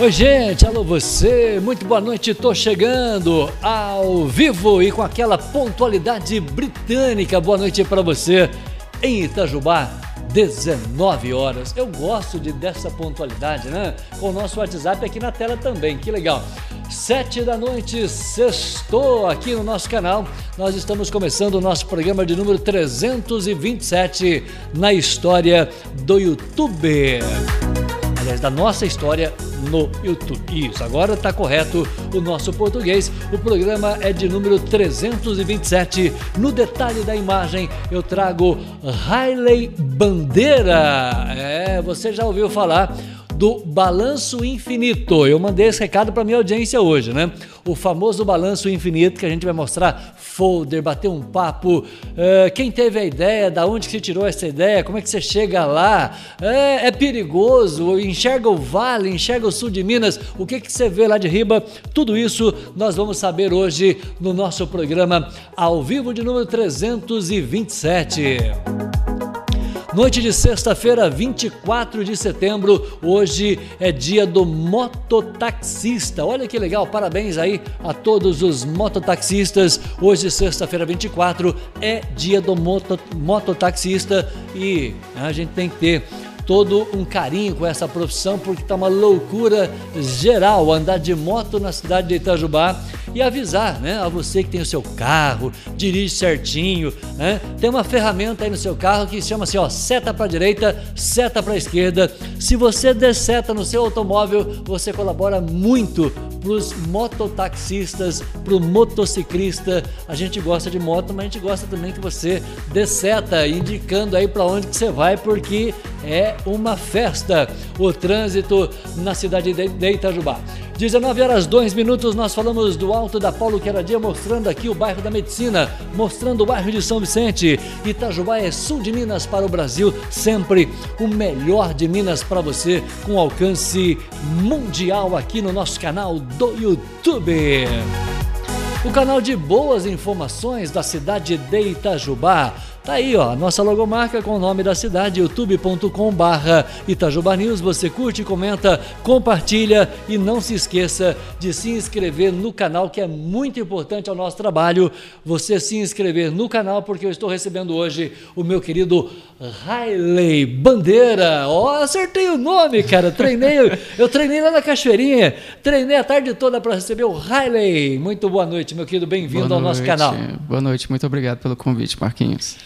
Oi, gente, alô você, muito boa noite. Tô chegando ao vivo e com aquela pontualidade britânica. Boa noite para você em Itajubá, 19 horas. Eu gosto de dessa pontualidade, né? Com o nosso WhatsApp aqui na tela também, que legal. Sete da noite, sextou aqui no nosso canal. Nós estamos começando o nosso programa de número 327 na história do YouTube. Da nossa história no YouTube. Isso, agora está correto o nosso português. O programa é de número 327. No detalhe da imagem, eu trago Riley Bandeira. É, você já ouviu falar do balanço infinito. Eu mandei esse recado para minha audiência hoje, né? O famoso balanço infinito que a gente vai mostrar folder, bater um papo. É, quem teve a ideia, da onde que se tirou essa ideia, como é que você chega lá? É, é, perigoso, enxerga o vale, enxerga o sul de Minas, o que que você vê lá de riba? Tudo isso nós vamos saber hoje no nosso programa ao vivo de número 327. Noite de sexta-feira, 24 de setembro, hoje é dia do mototaxista. Olha que legal, parabéns aí a todos os mototaxistas. Hoje, sexta-feira, 24, é dia do moto, mototaxista e a gente tem que ter todo um carinho com essa profissão, porque está uma loucura geral andar de moto na cidade de Itajubá e avisar né, a você que tem o seu carro, dirige certinho. Né? Tem uma ferramenta aí no seu carro que chama assim: ó, seta para direita, seta para esquerda. Se você der seta no seu automóvel, você colabora muito para os mototaxistas, para o motociclista. A gente gosta de moto, mas a gente gosta também que você dê seta, indicando aí para onde que você vai, porque é uma festa o trânsito na cidade de Itajubá. 19 horas 2 minutos, nós falamos do Alto da Paulo Queradia, mostrando aqui o bairro da Medicina, mostrando o bairro de São Vicente. Itajubá é sul de Minas para o Brasil, sempre o melhor de Minas para você, com alcance mundial aqui no nosso canal do YouTube. O canal de boas informações da cidade de Itajubá Tá aí, ó, nossa logomarca com o nome da cidade, youtube.com barra Itajuba News. Você curte, comenta, compartilha e não se esqueça de se inscrever no canal, que é muito importante ao nosso trabalho. Você se inscrever no canal, porque eu estou recebendo hoje o meu querido Riley Bandeira. Ó, oh, acertei o nome, cara. Treinei, eu treinei lá na Cachoeirinha, treinei a tarde toda para receber o Riley. Muito boa noite, meu querido, bem-vindo ao nosso canal. Boa noite, muito obrigado pelo convite, Marquinhos.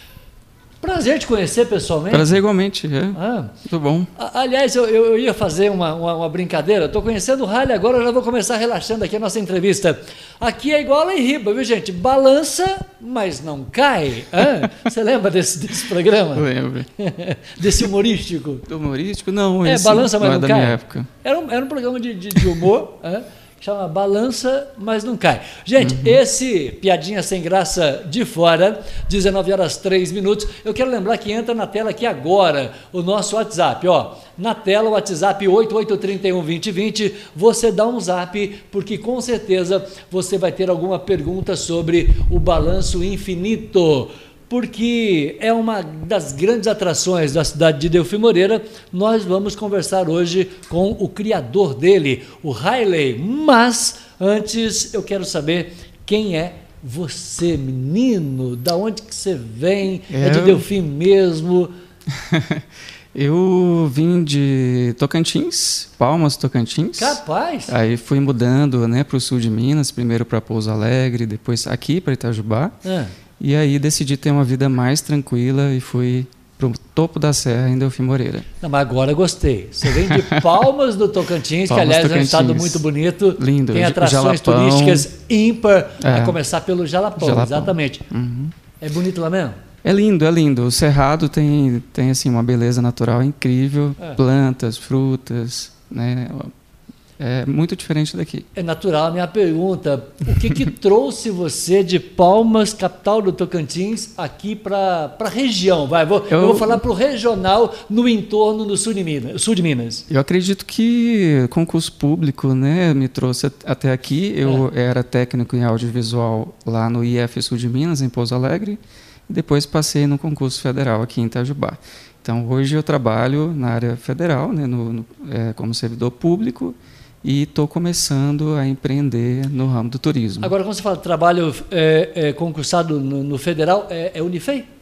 Prazer te conhecer pessoalmente. Prazer igualmente, é. Ah. Muito bom. Aliás, eu, eu ia fazer uma, uma, uma brincadeira. Estou conhecendo o Rally agora, eu já vou começar relaxando aqui a nossa entrevista. Aqui é igual a em Riba, viu, gente? Balança, mas não cai. Você lembra desse, desse programa? Lembro. desse humorístico? Do humorístico? Não, É, balança, mas não, não cai. Era um, era um programa de, de, de humor. Chama Balança, mas não cai. Gente, uhum. esse piadinha sem graça de fora, 19 horas 3 minutos. Eu quero lembrar que entra na tela aqui agora o nosso WhatsApp, ó. Na tela o WhatsApp 88312020, você dá um zap, porque com certeza você vai ter alguma pergunta sobre o balanço infinito porque é uma das grandes atrações da cidade de Delfim Moreira. Nós vamos conversar hoje com o criador dele, o Riley. Mas antes eu quero saber quem é você, menino. Da onde que você vem? É, é de Delfim mesmo? Eu vim de Tocantins, Palmas, Tocantins. Capaz! Aí fui mudando né, para o sul de Minas, primeiro para Pouso Alegre, depois aqui para Itajubá. É. E aí decidi ter uma vida mais tranquila e fui para o topo da serra em Delfim Moreira. Não, mas agora gostei. Você vem de Palmas do Tocantins, Palmas, que aliás Tocantins. é um estado muito bonito. Lindo. Tem atrações Jalapão. turísticas ímpar, é. a começar pelo Jalapão, Jalapão. exatamente. Uhum. É bonito lá mesmo? É lindo, é lindo. O Cerrado tem, tem assim, uma beleza natural incrível. É. Plantas, frutas, né? É muito diferente daqui. É natural a minha pergunta. O que, que trouxe você de Palmas, capital do Tocantins, aqui para a região? Vai, vou, eu, eu vou falar para o regional no entorno do sul de, Minas, sul de Minas. Eu acredito que concurso público né, me trouxe até aqui. Eu é. era técnico em audiovisual lá no IF Sul de Minas, em Pouso Alegre. E depois passei no concurso federal aqui em Itajubá. Então, hoje eu trabalho na área federal, né, no, no é, como servidor público, e estou começando a empreender no ramo do turismo. Agora, quando você fala trabalho é, é, concursado no, no federal, é, é Unifei?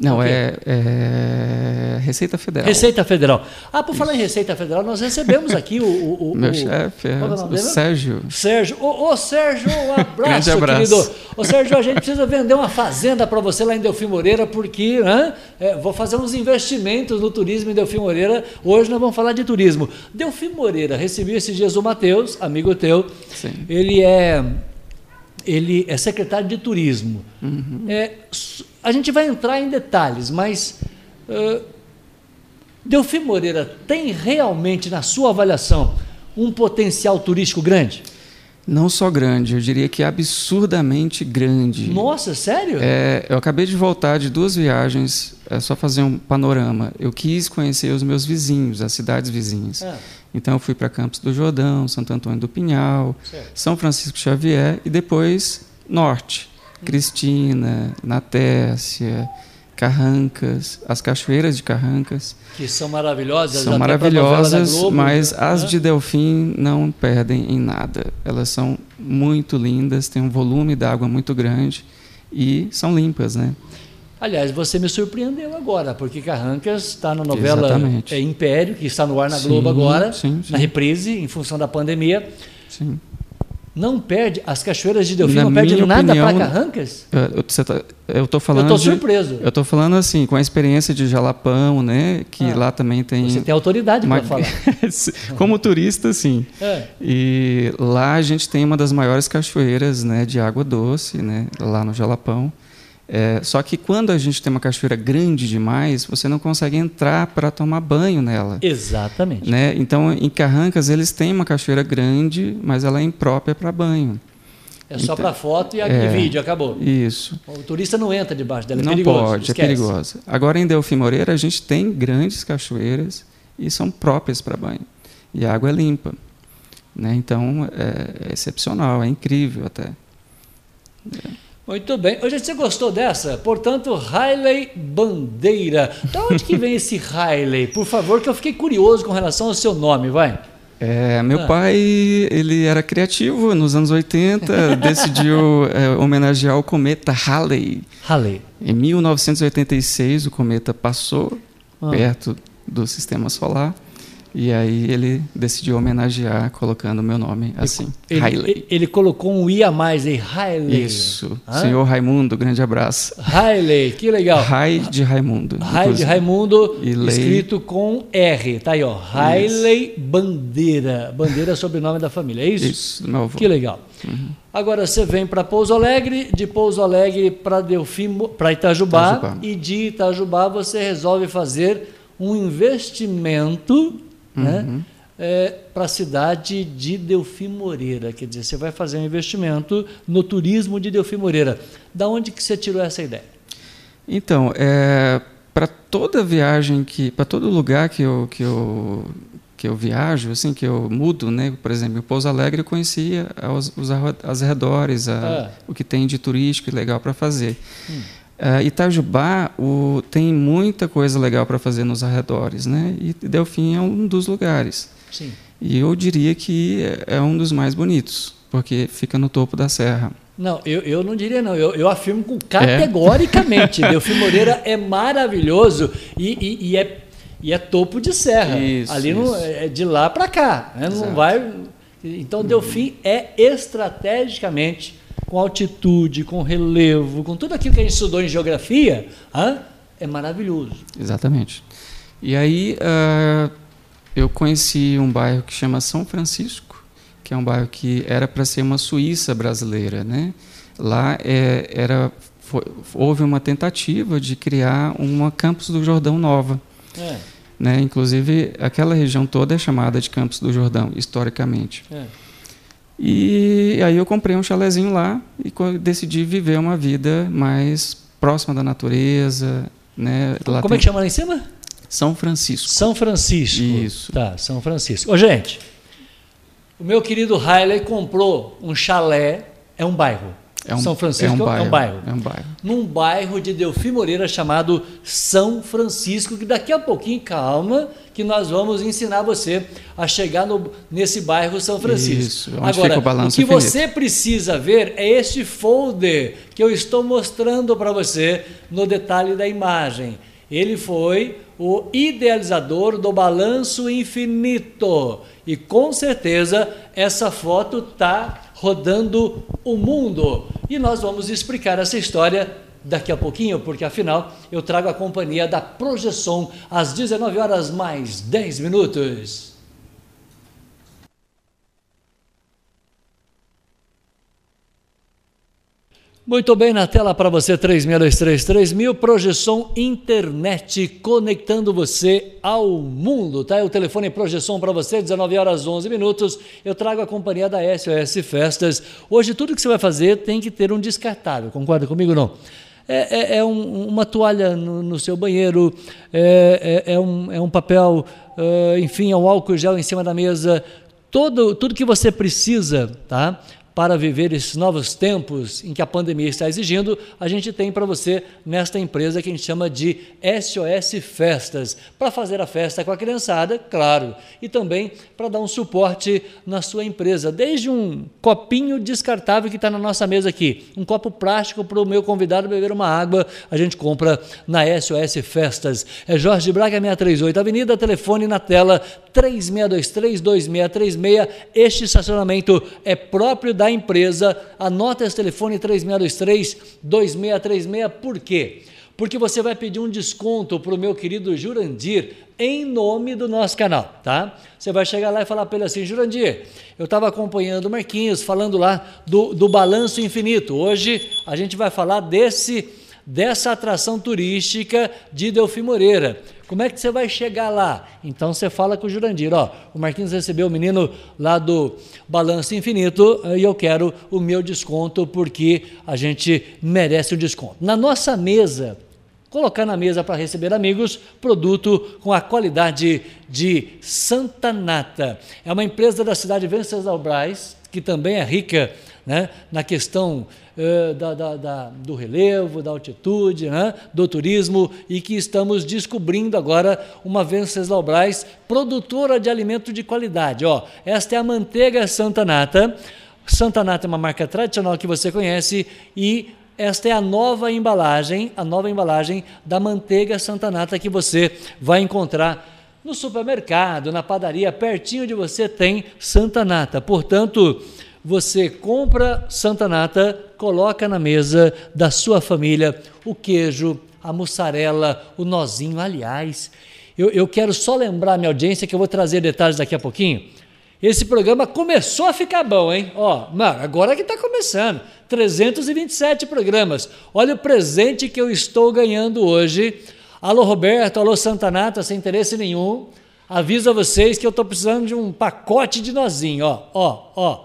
Não, é, é, Receita Federal. Receita Federal. Ah, por Isso. falar em Receita Federal, nós recebemos aqui o. o, o Meu o, chefe, é, o, o Sérgio. Sérgio. Ô, ô Sérgio, um abraço, abraço, querido. Ô, Sérgio, a gente precisa vender uma fazenda para você lá em Delfim Moreira, porque né, é, vou fazer uns investimentos no turismo em Delfim Moreira. Hoje nós vamos falar de turismo. Delfim Moreira, recebi esses dias o Matheus, amigo teu. Sim. Ele é ele é secretário de turismo. Uhum. É, a gente vai entrar em detalhes, mas uh, Delfim Moreira tem realmente, na sua avaliação, um potencial turístico grande? Não só grande, eu diria que absurdamente grande. Nossa, sério? É, eu acabei de voltar de duas viagens, é só fazer um panorama. Eu quis conhecer os meus vizinhos, as cidades vizinhas. É. Então eu fui para Campos do Jordão, Santo Antônio do Pinhal, certo. São Francisco Xavier e depois norte. Cristina, Natécia, Carrancas, as cachoeiras de Carrancas. Que são maravilhosas. São maravilhosas, Globo, mas né? as de Delfim não perdem em nada. Elas são muito lindas, têm um volume d'água muito grande e são limpas, né? Aliás, você me surpreendeu agora, porque Carrancas está na novela é, Império, que está no ar na sim, Globo agora, sim, sim. na reprise, em função da pandemia. Sim não perde, as cachoeiras de Delfim Na não perdem nada para Carrancas? Eu estou tá, falando. Eu estou surpreso. Eu estou falando assim, com a experiência de Jalapão, né? Que ah, lá também tem. Você tem autoridade uma... para falar. Como turista, sim. É. E lá a gente tem uma das maiores cachoeiras né, de água doce, né? Lá no Jalapão. É, só que quando a gente tem uma cachoeira grande demais, você não consegue entrar para tomar banho nela. Exatamente. Né? Então, em Carrancas, eles têm uma cachoeira grande, mas ela é imprópria para banho. É só então, para foto e, é, vídeo, acabou. Isso. O turista não entra debaixo dela, é não perigoso. Não pode, é esquece. é perigoso. Agora, em Delfim Moreira, a gente tem grandes cachoeiras e são próprias para banho. E a água é limpa. Né? Então, é, é excepcional, é incrível até. É. Muito bem. Hoje você gostou dessa? Portanto, Riley Bandeira. Da onde que vem esse Riley? Por favor, que eu fiquei curioso com relação ao seu nome, vai. É, meu ah. pai, ele era criativo nos anos 80, decidiu é, homenagear o cometa Halley. Halley. Em 1986, o cometa passou ah. perto do sistema solar e aí ele decidiu homenagear colocando o meu nome assim, ele, Hailey. Ele, colocou um I a mais aí, Hailey. Isso. Hã? Senhor Raimundo, grande abraço. Hailey, que legal. Rai de Raimundo. Rai de Raimundo, escrito com R, tá aí, ó. Hailey Bandeira. Bandeira é sobrenome da família, é isso? Isso, meu avô. Que legal. Uhum. Agora você vem para Pouso Alegre, de Pouso Alegre para Delfim, para Itajubá, Itajubá, e de Itajubá você resolve fazer um investimento? Uhum. né? É, para a cidade de Delfim Moreira. Quer dizer, você vai fazer um investimento no turismo de Delfim Moreira. Da onde que você tirou essa ideia? Então, é, para toda viagem que, para todo lugar que eu, que eu que eu viajo, assim, que eu mudo, né? Por exemplo, em Pouso Alegre eu conhecia os, os arredores, a, ah. o que tem de turístico e legal para fazer. Hum. Uh, Itajubá o, tem muita coisa legal para fazer nos arredores, né? E Delfim é um dos lugares. Sim. E eu diria que é um dos mais bonitos, porque fica no topo da serra. Não, eu, eu não diria não. Eu, eu afirmo categoricamente. É. Delfim Moreira é maravilhoso e, e, e, é, e é topo de serra. Isso, Ali isso. Não, é de lá para cá. Né? Não vai. Então Delfim é estrategicamente com altitude, com relevo, com tudo aquilo que a gente estudou em geografia, hein? é maravilhoso. Exatamente. E aí uh, eu conheci um bairro que chama São Francisco, que é um bairro que era para ser uma Suíça brasileira, né? Lá é, era foi, houve uma tentativa de criar uma Campos do Jordão nova. É. Né? Inclusive, aquela região toda é chamada de Campos do Jordão, historicamente. É. E aí eu comprei um chalezinho lá e decidi viver uma vida mais próxima da natureza. Né? Lá Como tem... é que chama lá em cima? São Francisco. São Francisco. Isso. Tá, São Francisco. Ô, gente, o meu querido Riley comprou um chalé, é um bairro. É um, São Francisco é um, bairro, é um bairro. É um bairro. Num bairro de Delfim Moreira chamado São Francisco, que daqui a pouquinho, calma, que nós vamos ensinar você a chegar no, nesse bairro São Francisco. Isso, onde Agora, fica o, o que infinito. você precisa ver é este folder que eu estou mostrando para você no detalhe da imagem. Ele foi o idealizador do balanço infinito. E com certeza essa foto está rodando o mundo. E nós vamos explicar essa história daqui a pouquinho, porque afinal eu trago a companhia da Projeção às 19 horas mais 10 minutos. Muito bem, na tela para você 36233000, projeção internet conectando você ao mundo, tá? O telefone projeção para você, 19 horas 11 minutos. Eu trago a companhia da SOS Festas. Hoje tudo que você vai fazer tem que ter um descartável, concorda comigo não? É, é, é um, uma toalha no, no seu banheiro, é, é, é um, é um papel, enfim, é um álcool gel em cima da mesa, todo, tudo que você precisa, tá? Para viver esses novos tempos em que a pandemia está exigindo, a gente tem para você nesta empresa que a gente chama de SOS Festas, para fazer a festa com a criançada, claro, e também para dar um suporte na sua empresa, desde um copinho descartável que está na nossa mesa aqui, um copo plástico para o meu convidado beber uma água, a gente compra na SOS Festas. É Jorge Braga 638 Avenida, telefone na tela 3623-2636. Este estacionamento é próprio da empresa. Anota esse telefone 3623-2636. Por quê? Porque você vai pedir um desconto para o meu querido Jurandir em nome do nosso canal, tá? Você vai chegar lá e falar para ele assim, Jurandir, eu estava acompanhando o Marquinhos falando lá do, do balanço infinito. Hoje a gente vai falar desse dessa atração turística de Delfim Moreira. Como é que você vai chegar lá? Então você fala com o Jurandir, ó, o Marquinhos recebeu o menino lá do Balanço Infinito e eu quero o meu desconto porque a gente merece o desconto. Na nossa mesa, colocar na mesa para receber amigos, produto com a qualidade de Santa Nata. É uma empresa da cidade de Venceslau Braz, que também é rica né, na questão uh, da, da, da, do relevo, da altitude, né, do turismo, e que estamos descobrindo agora uma Venceslau Braz produtora de alimento de qualidade. Ó, esta é a manteiga Santa Nata. Santa Nata é uma marca tradicional que você conhece e esta é a nova embalagem, a nova embalagem da manteiga Santa Nata que você vai encontrar no supermercado, na padaria, pertinho de você tem Santa Nata. Portanto, você compra Santa Nata, coloca na mesa da sua família o queijo, a mussarela, o nozinho. Aliás, eu, eu quero só lembrar minha audiência que eu vou trazer detalhes daqui a pouquinho. Esse programa começou a ficar bom, hein? Ó, mano, agora que está começando. 327 programas. Olha o presente que eu estou ganhando hoje. Alô, Roberto, alô, Santa Nata, sem interesse nenhum. Aviso a vocês que eu estou precisando de um pacote de nozinho, ó, ó, ó.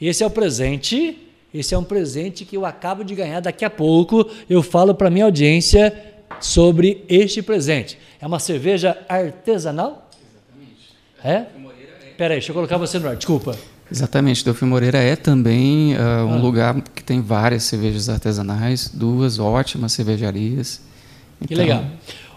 Esse é o presente, esse é um presente que eu acabo de ganhar. Daqui a pouco eu falo para minha audiência sobre este presente. É uma cerveja artesanal? Exatamente. É? Espera aí, deixa eu colocar você no ar, desculpa. Exatamente, Delfim Moreira é também uh, um ah. lugar que tem várias cervejas artesanais, duas ótimas cervejarias. Que então, legal.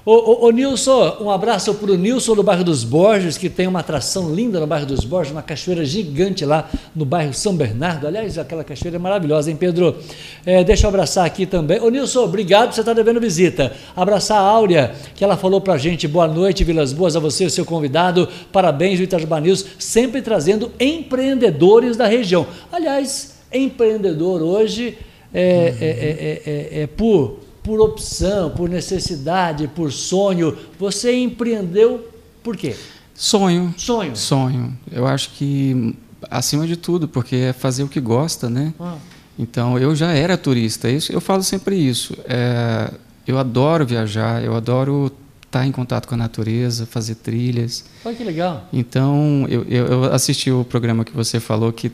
Ô, ô, ô, Nilson, um abraço para o Nilson do bairro dos Borges, que tem uma atração linda no bairro dos Borges, uma cachoeira gigante lá no bairro São Bernardo. Aliás, aquela cachoeira é maravilhosa, hein, Pedro? É, deixa eu abraçar aqui também. Ô Nilson, obrigado, você está devendo visita. Abraçar a Áurea, que ela falou para a gente, boa noite, Vilas Boas, a você, seu convidado. Parabéns, o Itajubá News, sempre trazendo empreendedores da região. Aliás, empreendedor hoje é, é, é, é por por opção, por necessidade, por sonho. Você empreendeu por quê? Sonho. Sonho. Sonho. Eu acho que acima de tudo, porque é fazer o que gosta, né? Ah. Então eu já era turista. Isso, eu falo sempre isso. É, eu adoro viajar. Eu adoro estar em contato com a natureza, fazer trilhas. Olha que legal. Então eu, eu, eu assisti o programa que você falou que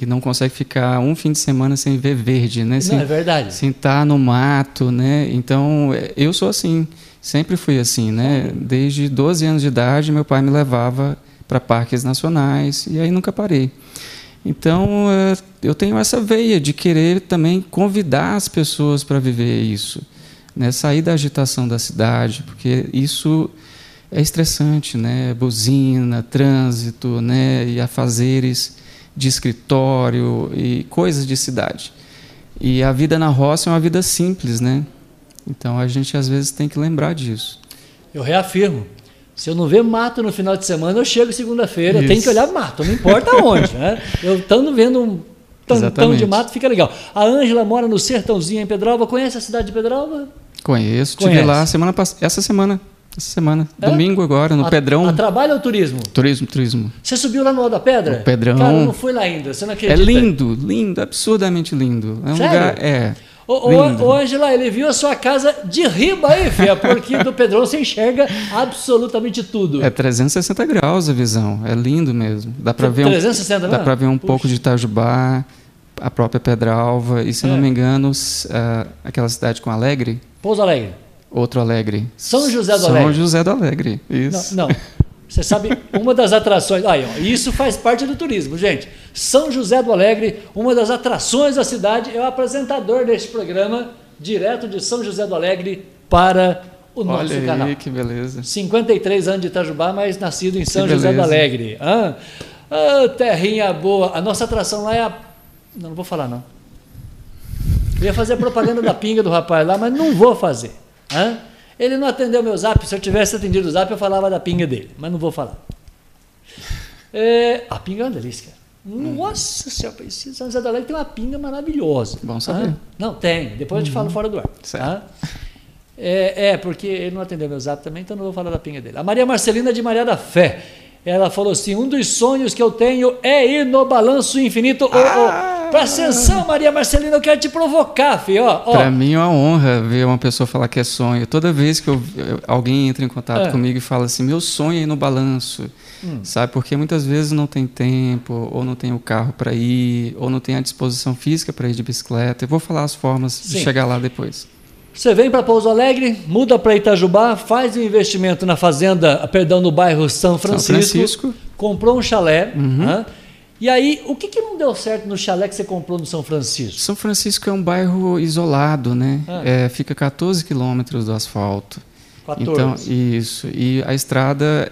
que não consegue ficar um fim de semana sem ver verde, né? Sem, não, é verdade. Sem estar no mato, né? Então, eu sou assim, sempre fui assim, né? Desde 12 anos de idade, meu pai me levava para parques nacionais e aí nunca parei. Então, é, eu tenho essa veia de querer também convidar as pessoas para viver isso, né? sair da agitação da cidade, porque isso é estressante, né? Buzina, trânsito, né? E afazeres de escritório e coisas de cidade. E a vida na roça é uma vida simples, né? Então a gente às vezes tem que lembrar disso. Eu reafirmo. Se eu não ver mato no final de semana, eu chego segunda-feira, tenho que olhar mato, não importa onde. Né? Eu estando vendo um tantão de mato, fica legal. A Ângela mora no Sertãozinho, em Pedralva. Conhece a cidade de Pedralva? Conheço, estive lá semana essa semana. Essa semana. É? Domingo agora, no a, Pedrão. A trabalho ou turismo? Turismo, turismo. Você subiu lá no Alto da Pedra? O Pedrão. Cara, eu não fui lá ainda, você não acredita? É lindo, lindo, absurdamente lindo. É um Sério? lugar. É. Ô, ô, Angela, ele viu a sua casa de riba aí, filha, porque do Pedrão você enxerga absolutamente tudo. É 360 graus a visão, é lindo mesmo. Dá para ver 360, um, dá para ver um Puxa. pouco de Itajubá, a própria Pedralva e se é. não me engano, uh, aquela cidade com Alegre. Pouso Alegre. Outro Alegre. São José do Alegre. São José do Alegre, isso. Não, não. Você sabe, uma das atrações. Aí, ó, isso faz parte do turismo, gente. São José do Alegre, uma das atrações da cidade, é o apresentador deste programa, direto de São José do Alegre para o Olha nosso aí, canal. que beleza. 53 anos de Itajubá, mas nascido em São José do Alegre. Ah, ah, terrinha boa. A nossa atração lá é a. Não, não vou falar, não. Eu ia fazer propaganda da pinga do rapaz lá, mas não vou fazer. Hã? Ele não atendeu meu zap. Se eu tivesse atendido o zap, eu falava da pinga dele, mas não vou falar. É, a pinga é uma delícia, cara. Nossa Senhora, São José da Alegre tem uma pinga maravilhosa. Bom saber. Não, tem. Depois eu te falo uhum. fora do ar. Certo. É, é, porque ele não atendeu meu zap também, então não vou falar da pinga dele. A Maria Marcelina de Maria da Fé. Ela falou assim: um dos sonhos que eu tenho é ir no balanço infinito. Ah! Oh, oh, presta atenção, Maria Marcelina, eu quero te provocar, filho. Oh, Para mim é uma honra ver uma pessoa falar que é sonho. Toda vez que eu, alguém entra em contato é. comigo e fala assim: meu sonho é ir no balanço. Hum. Sabe? Porque muitas vezes não tem tempo, ou não tem o carro para ir, ou não tem a disposição física para ir de bicicleta. Eu vou falar as formas Sim. de chegar lá depois. Você vem para Pouso Alegre, muda para Itajubá, faz um investimento na fazenda, perdão, no bairro São Francisco, São Francisco. comprou um chalé. Uhum. e aí, o que, que não deu certo no chalé que você comprou no São Francisco? São Francisco é um bairro isolado, né? Ah. É, fica 14 quilômetros do asfalto. 14. Então, isso. E a estrada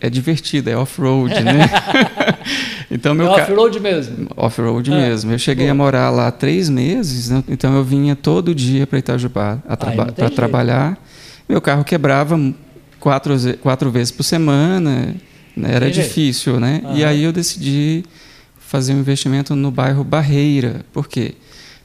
é divertida, é off-road, né? então meu é off-road mesmo. Off-road é. mesmo. Eu cheguei Boa. a morar lá três meses, né? então eu vinha todo dia para Itajubá traba para trabalhar. Meu carro quebrava quatro, quatro vezes por semana, né? era difícil, né? E aí eu decidi fazer um investimento no bairro Barreira, porque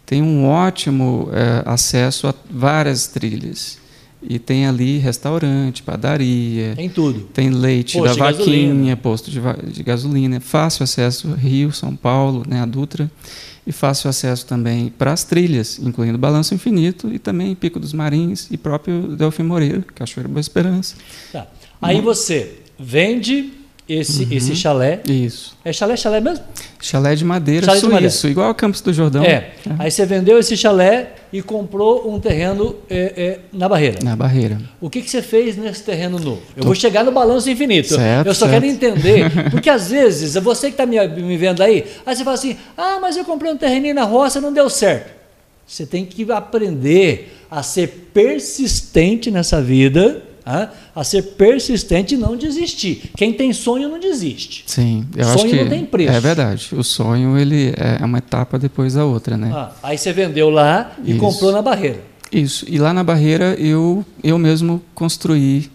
tem um ótimo é, acesso a várias trilhas. E tem ali restaurante, padaria. Tem tudo. Tem leite posto da vaquinha, gasolina. posto de, de, gasolina. Fácil acesso Rio, São Paulo, né, a Dutra. E fácil acesso também para as trilhas, incluindo Balanço Infinito e também Pico dos Marins e próprio Delfim Moreira, Cachoeira Boa Esperança. Tá. Aí você vende esse, uhum. esse chalé. Isso. É chalé, chalé mesmo? Chalé de madeira chalé suíço, de madeira. igual ao Campos do Jordão. É. é. Aí você vendeu esse chalé e comprou um terreno é, é, na barreira. Na barreira. O que, que você fez nesse terreno novo? Eu Tô... vou chegar no balanço infinito. Certo, eu só certo. quero entender, porque às vezes, você que está me, me vendo aí, aí você fala assim, ah, mas eu comprei um terreninho na roça, não deu certo. Você tem que aprender a ser persistente nessa vida a ser persistente e não desistir. Quem tem sonho não desiste. Sim, eu sonho acho que não tem preço. É verdade. O sonho ele é uma etapa depois da outra, né? Ah, aí você vendeu lá e Isso. comprou na barreira. Isso. E lá na barreira eu eu mesmo construí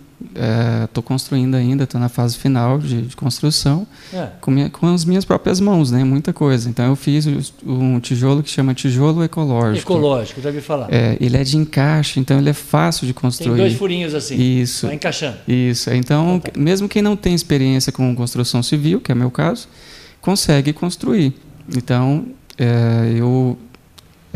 estou é, construindo ainda, estou na fase final de, de construção, é. com, minha, com, as minhas próprias mãos, né? Muita coisa. Então eu fiz um tijolo que chama tijolo ecológico. Ecológico, já falar. É, ele é de encaixe, então ele é fácil de construir. Tem dois furinhos assim. Isso. Vai encaixando. Isso. Então, então tá. mesmo quem não tem experiência com construção civil, que é meu caso, consegue construir. Então, é, eu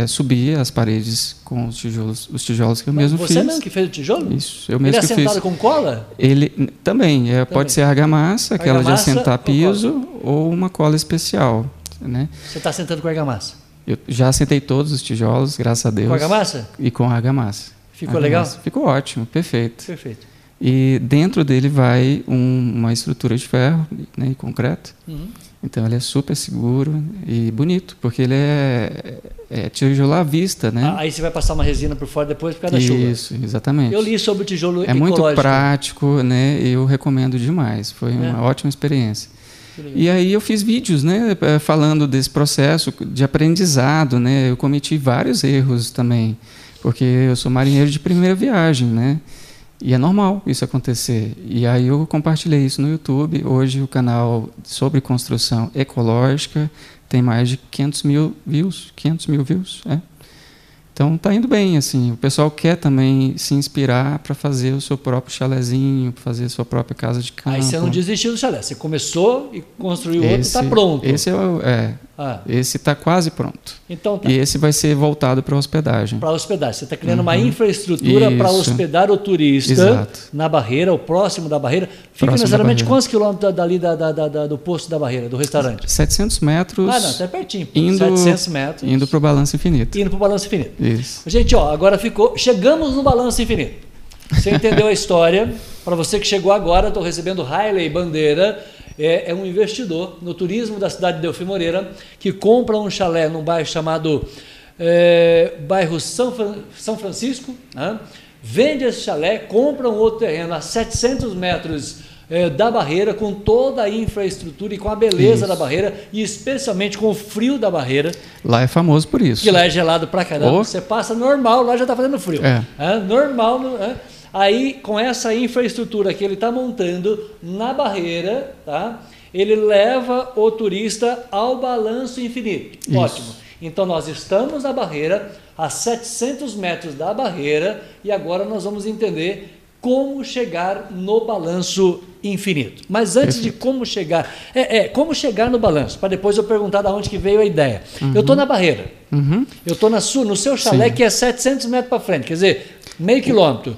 é, subir as paredes com os tijolos, os tijolos que eu mesmo você fiz. Você mesmo que fez o tijolo? Isso, eu mesmo Ele que é assentado com cola? Ele também, é, também. pode ser argamassa, aquela argamassa de assentar piso, ou, ou, uma cola especial. Né? Você está sentando com argamassa? Eu já assentei todos os tijolos, graças a Deus. Com argamassa? E com argamassa. Ficou argamassa. legal? Ficou ótimo, perfeito. Perfeito. E dentro dele vai um, uma estrutura de ferro né, e concreto. Uhum. Então ele é super seguro e bonito, porque ele é, é tijolo à vista, né? Ah, aí você vai passar uma resina por fora depois por causa da chuva. Isso, exatamente. Eu li sobre o tijolo É muito ecológico. prático, né? Eu recomendo demais. Foi É. uma ótima experiência. E aí eu fiz vídeos, né, eh, falando desse processo de aprendizado, né? Eu cometi vários erros também, porque eu sou marinheiro de primeira viagem, né? E é normal isso acontecer. E aí eu compartilhei isso no YouTube. Hoje o canal sobre construção ecológica tem mais de 500 mil views, 500 mil views, é. Então tá indo bem, assim. O pessoal quer também se inspirar para fazer o seu próprio chalezinho, para fazer a sua própria casa de campo. Aí você não desistiu do chalé. Você começou e construiu outro, está pronto. Esse é, é, Ah, esse está quase pronto. então tá. E esse vai ser voltado para hospedagem. Para hospedar. Você está criando uma infraestrutura para Uhum. Hospedar o turista Exato. na barreira, ou próximo da barreira. Fica necessariamente quantos quilômetros dali da, da- da- do posto da barreira, do restaurante? 700 metros Ah, não, está pertinho. indo, 700 metros. indo para o balanço infinito. Indo para o balanço infinito. Isso. Gente, ó, agora ficou. Chegamos no balanço infinito. Você entendeu a história? Para você que chegou agora, estou recebendo Riley Bandeira. É, é um investidor no turismo da cidade de Delfim Moreira que compra um chalé num bairro chamado é, bairro São, Fran- São Francisco. né? Vende esse chalé, compra um outro terreno a 700 metros é, da barreira, com toda a infraestrutura e com a beleza Isso. da barreira, e especialmente com o frio da barreira. Lá é famoso por isso. Que lá é gelado pra caramba. Oh. Você passa normal, lá já tá fazendo frio. É. normal. no- é. Aí, com essa infraestrutura que ele está montando na barreira, tá? ele leva o turista ao balanço infinito. Isso. Ótimo. Então, nós estamos na barreira, a 700 metros da barreira, e agora nós vamos entender como chegar no balanço infinito. Mas antes de como chegar, é, é como chegar no balanço, para depois eu perguntar da onde que veio a ideia. Eu estou na barreira. Uhum. Eu estou no seu chalé Sim. que é 700 metros para frente, quer dizer, meio quilômetro.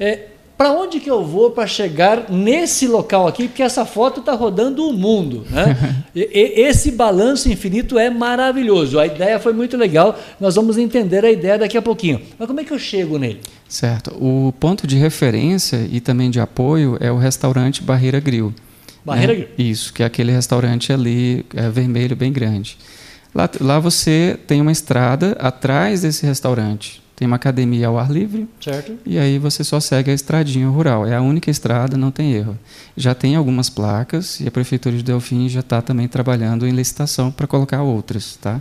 É, para onde que eu vou para chegar nesse local aqui? Porque essa foto está rodando o mundo. Né? E- e- esse balanço infinito é maravilhoso. A ideia foi muito legal. Nós vamos entender a ideia daqui a pouquinho. Mas como é que eu chego nele? Certo. O ponto de referência e também de apoio é o restaurante Barreira Grill. Barreira né? Grill. Isso, que é aquele restaurante ali, é, vermelho, bem grande. Lá, lá você tem uma estrada atrás desse restaurante. Tem uma academia ao ar livre Certo? e aí você só segue a estradinha rural. É a única estrada, não tem erro. Já tem algumas placas e a Prefeitura de Delfim já está também trabalhando em licitação para colocar outras. Tá?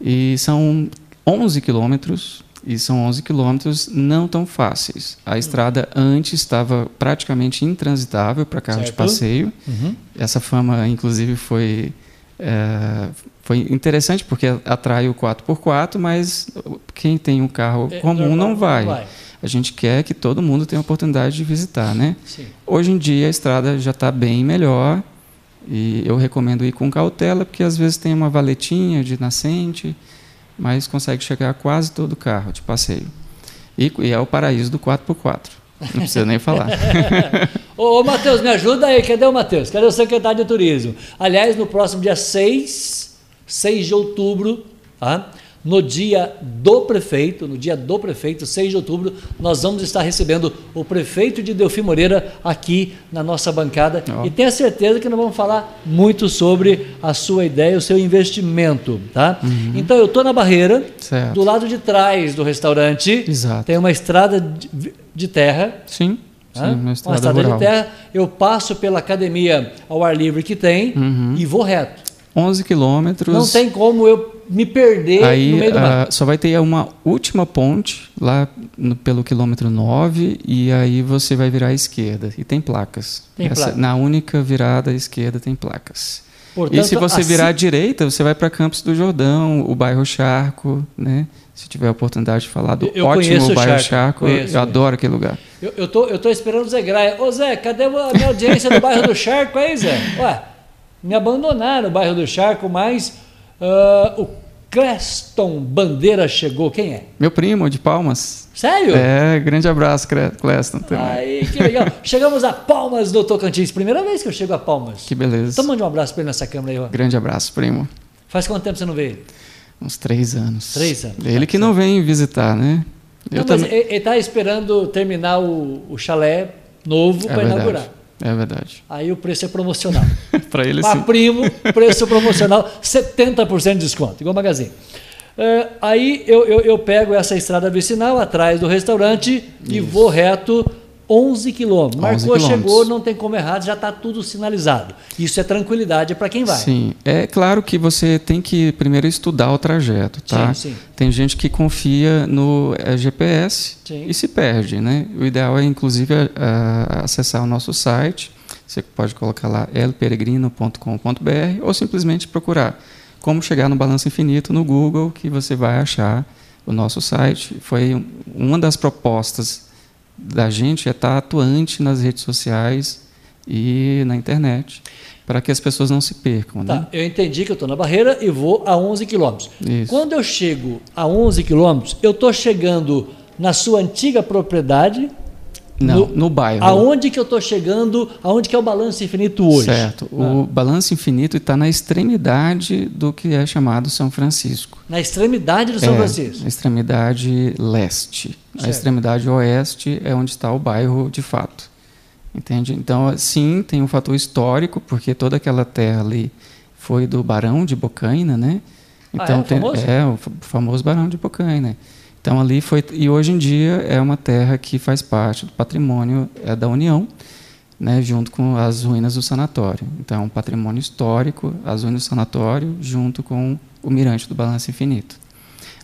E são 11 quilômetros, e são 11 quilômetros não tão fáceis. A estrada antes estava praticamente intransitável para carro de Certo. passeio. Uhum. Essa fama, inclusive, foi, é, foi interessante porque atrai o 4x4, mas quem tem um carro É, comum não vai. A gente quer que todo mundo tenha a oportunidade de visitar, né? Sim. Hoje em dia a estrada já está bem melhor e eu recomendo ir com cautela porque às vezes tem uma valetinha de nascente, mas consegue chegar a quase todo o carro de passeio. E, e é o paraíso do 4x4. Não precisa nem falar. Ô, ô Matheus, me ajuda aí. Cadê o Matheus? Cadê o secretário de Turismo? Aliás, no próximo dia 6, 6 de outubro, tá? no dia do prefeito, no dia do prefeito, 6 de outubro, nós vamos estar recebendo o prefeito de Delfim Moreira aqui na nossa bancada. Ó. E tenha certeza que nós vamos falar muito sobre a sua ideia, o seu investimento. Tá? Então, eu estou na barreira, Certo. do lado de trás do restaurante, Exato. tem uma estrada de, de terra, Sim, sim, Hã? uma estrada, estrada rural. de terra, eu passo pela academia ao ar livre que tem Uhum. e vou reto. 11 quilômetros. Não tem como eu me perder Aí no meio do ah, mato. só vai ter uma última ponte lá no- pelo quilômetro 9 e aí você vai virar à esquerda. E tem placas. Tem Essa- placa. Na única virada à esquerda tem placas. Portanto, e se você assim- virar à direita, você vai para Campos do Jordão, o bairro Charco, né? Se tiver a oportunidade de falar do Eu- ótimo bairro Charco, Charco, eu- conheço, eu adoro aquele lugar. Eu, eu, tô, eu tô esperando o Zé Graia. Ô Zé, cadê a minha audiência do bairro do Charco aí, Zé? Ué, me abandonaram o bairro do Charco, mas ah, o Creston Bandeira chegou. Quem é? Meu primo de Palmas. Sério? É, grande abraço, Cleston. também. Aí, que legal. Chegamos a Palmas do Tocantins. Primeira vez que eu chego a Palmas. Que beleza. Então mande um abraço para ele nessa câmera aí, ó. Grande abraço, primo. Faz quanto tempo você não vê ele? Uns três anos. Três anos. Ele que não vem visitar, né? Eu Não, também. ele está esperando terminar o, o chalé novo É para inaugurar. É verdade. Aí o preço é promocional. Para ele Para primo, preço promocional, 70% de desconto, igual Magazine. É, aí eu, eu, eu pego essa estrada vicinal atrás do restaurante e vou reto 11 quilômetros. 11 Marcou, quilômetros. chegou, não tem como errar, já está tudo sinalizado. Isso é tranquilidade para quem vai. Sim, é claro que você tem que primeiro estudar o trajeto, tá? Sim, sim. Tem gente que confia no eh, GPS Sim. e se perde, né? O ideal é inclusive ah, acessar o nosso site. Você pode colocar lá elperegrino.com.br ou simplesmente procurar como chegar no Balanço Infinito no Google que você vai achar o nosso site. Foi um- uma das propostas da gente é estar atuante nas redes sociais e na internet para que as pessoas não se percam, né? Tá, eu entendi que eu estou na barreira e vou a 11 quilômetros. Quando eu chego a 11 quilômetros, eu estou chegando na sua antiga propriedade. Não, no bairro. Aonde que eu estou chegando? Aonde que é o balanço infinito hoje? Certo. Ah. O balanço infinito está na extremidade do que é chamado São Francisco. Na extremidade do São é, Francisco. Na extremidade leste. Certo. A extremidade oeste é onde está o bairro de fato. Entende? Então, sim, tem um fator histórico, porque toda aquela terra ali foi do Barão de Bocaina, né? Ah, Então é o tem- famoso? é o fa- famoso Barão de Bocaina. Então ali foi e hoje em dia é uma terra que faz parte do patrimônio é, da União, né, junto com as ruínas do sanatório. Então, um patrimônio histórico, as ruínas do sanatório, junto com o mirante do Balanço Infinito.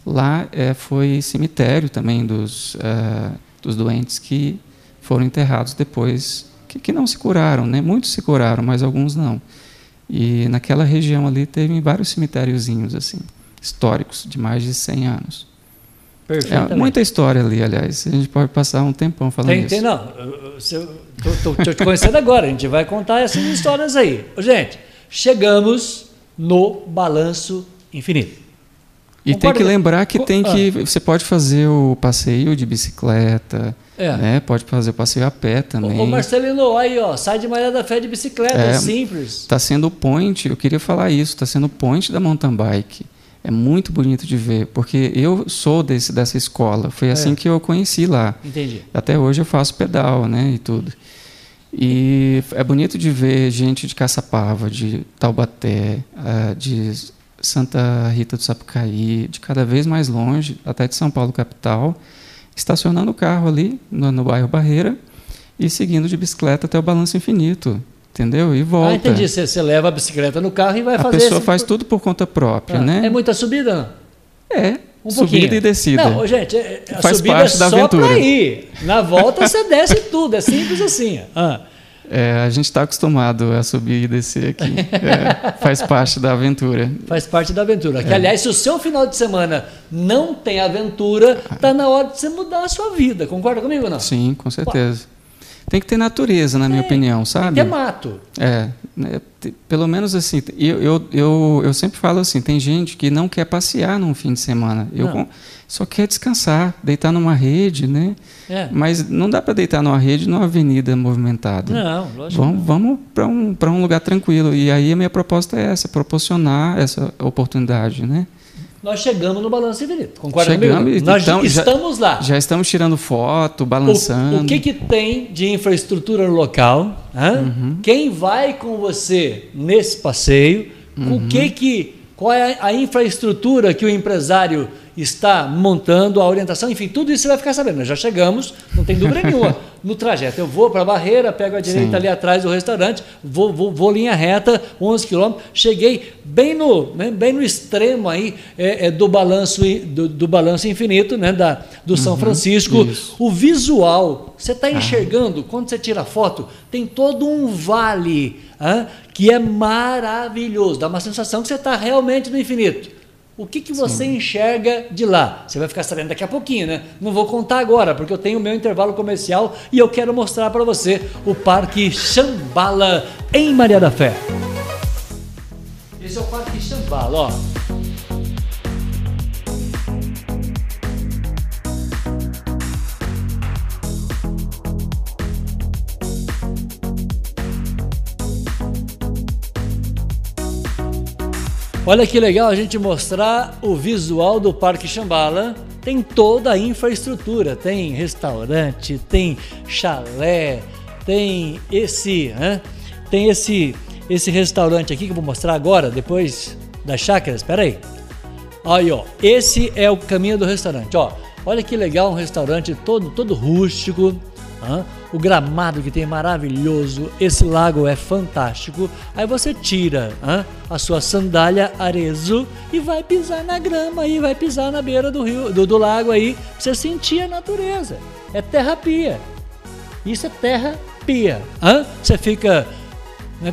Lá é, foi cemitério também dos, eh, dos doentes que foram enterrados depois, que, que não se curaram, né? Muitos se curaram, mas alguns não. E naquela região ali teve vários cemitériozinhos assim, históricos, de mais de 100 anos. É muita história ali, aliás. A gente pode passar um tempão falando Tem, isso. tem, não. Tô te conhecendo agora. A gente vai contar essas histórias aí. Gente, chegamos no balanço infinito. E tem Concorda? que lembrar que Co- tem ah. que você pode fazer o passeio de bicicleta, É. né? Pode fazer o passeio a pé também. Ô, ô, Marcelino, aí, ó, sai de Maria da Fé de bicicleta, é, É. simples. Está sendo o point, eu queria falar isso, está sendo o point da mountain bike. É muito bonito de ver, porque eu sou desse, dessa escola, foi assim que eu conheci lá. Entendi. Até hoje eu faço pedal, né, e tudo. E é bonito de ver gente de Caçapava, de Taubaté, ah, de Santa Rita do Sapucaí, de cada vez mais longe, até de São Paulo capital, estacionando o carro ali no, no bairro Barreira e seguindo de bicicleta até o Balanço Infinito, entendeu? E volta. Ah, entendi. Você, você leva a bicicleta no carro e vai A fazer pessoa esse- faz tudo por conta própria, Ah, né? É muita subida? É, Um subida pouquinho. e descida. Não, gente, é- é- a Faz subida parte é da só aventura. ir. Na volta você desce tudo, é simples assim. Ah, É, a gente está acostumado a subir e descer aqui. É, faz parte da aventura. faz parte da aventura. É. Que, aliás, se o seu final de semana não tem aventura, tá na hora de você mudar a sua vida. Concorda comigo ou não? Sim, com certeza. Tem que ter natureza, na minha opinião, sabe? Tem mato. É, né, pelo menos assim, eu, eu, eu, eu sempre falo assim, tem gente que não quer passear num fim de semana, eu Não. só quer descansar, deitar numa rede, né? É. Mas não dá para deitar numa rede numa avenida movimentada. Não, lógico. Vamos, vamos para um, pra um lugar tranquilo. E aí a minha proposta é essa, proporcionar essa oportunidade, né? Nós chegamos no balanço infinito. Concorda Chegamos comigo? e Nós então já- estamos lá. Já estamos tirando foto, O, balançando. o que, que tem de infraestrutura local? Uhum. Quem vai com você nesse passeio? Uhum. O que que, qual é a infraestrutura que o empresário está montando, a orientação, enfim, tudo isso você vai ficar sabendo. Nós já chegamos, não tem dúvida nenhuma, no trajeto. Eu vou para a barreira, pego a direita Sim. ali atrás do restaurante, vou, vou, vou linha reta, 11 quilômetros, cheguei bem no, né, bem no extremo aí é, é, do, balanço, do, do balanço infinito, né, da, do São Francisco. Uhum. isso. O visual, você está enxergando, quando você tira a foto, tem todo um vale hã, que é maravilhoso, dá uma sensação que você está realmente no infinito. O que, que você enxerga de lá? Você vai ficar sabendo daqui a pouquinho, né? Não vou contar agora, porque eu tenho o meu intervalo comercial e eu quero mostrar para você o Parque Chambala em Maria da Fé. Esse é o Parque Chambala, ó. Olha que legal a gente mostrar o visual do Parque Chambala. Tem toda a infraestrutura, tem restaurante, tem chalé, tem esse, tem esse, esse restaurante aqui que eu vou mostrar agora, depois das chácaras. Espera aí. Aí, ó, esse é o caminho do restaurante, ó. Olha que legal, um restaurante todo, todo rústico. Hein? O gramado que tem é maravilhoso, esse lago é fantástico. Aí você tira hein, a sua sandália arezo e vai pisar na grama aí, vai pisar na beira do rio, do, do lago aí, pra você sentir a natureza. É terra pia. Isso é terra pia. Hein? Você fica?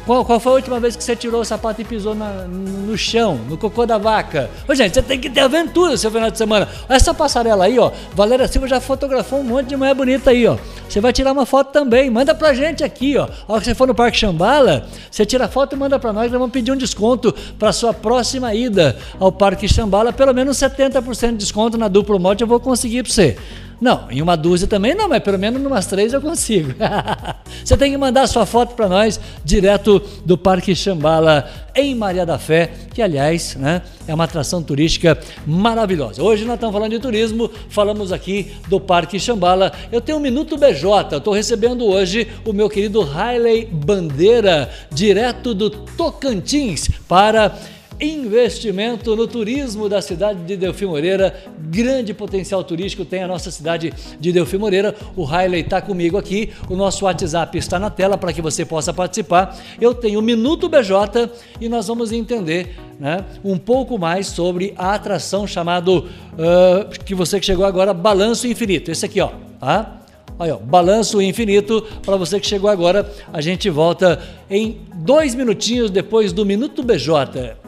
Qual, qual foi a última vez que você tirou o sapato e pisou na, no chão, no cocô da vaca? Ô, gente, você tem que ter aventura seu final de semana. Essa passarela aí, ó. Valéria Silva já fotografou um monte de mulher bonita aí, ó. Você vai tirar uma foto também. Manda pra gente aqui, ó. A hora que você for no Parque Xambala, você tira a foto e manda pra nós. Nós vamos pedir um desconto pra sua próxima ida ao Parque Xambala. Pelo menos 70% de desconto na duplo mote eu vou conseguir pra você. Não, em uma dúzia também não, mas pelo menos em umas três eu consigo. Você tem que mandar sua foto para nós direto do Parque Xambala em Maria da Fé, que aliás né, é uma atração turística maravilhosa. Hoje nós estamos falando de turismo, falamos aqui do Parque Xambala. Eu tenho um Minuto BJ, estou recebendo hoje o meu querido Riley Bandeira, direto do Tocantins, para investimento no turismo da cidade de Delfim Moreira. Grande potencial turístico tem a nossa cidade de Delfim Moreira. O Riley está comigo aqui. O nosso WhatsApp está na tela para que você possa participar. Eu tenho o Minuto BJ e nós vamos entender né, um pouco mais sobre a atração chamado uh, que você que chegou agora, Balanço Infinito. Esse aqui, ó, tá? Aí, ó, balanço infinito. Para você que chegou agora, a gente volta em dois minutinhos depois do Minuto BJ.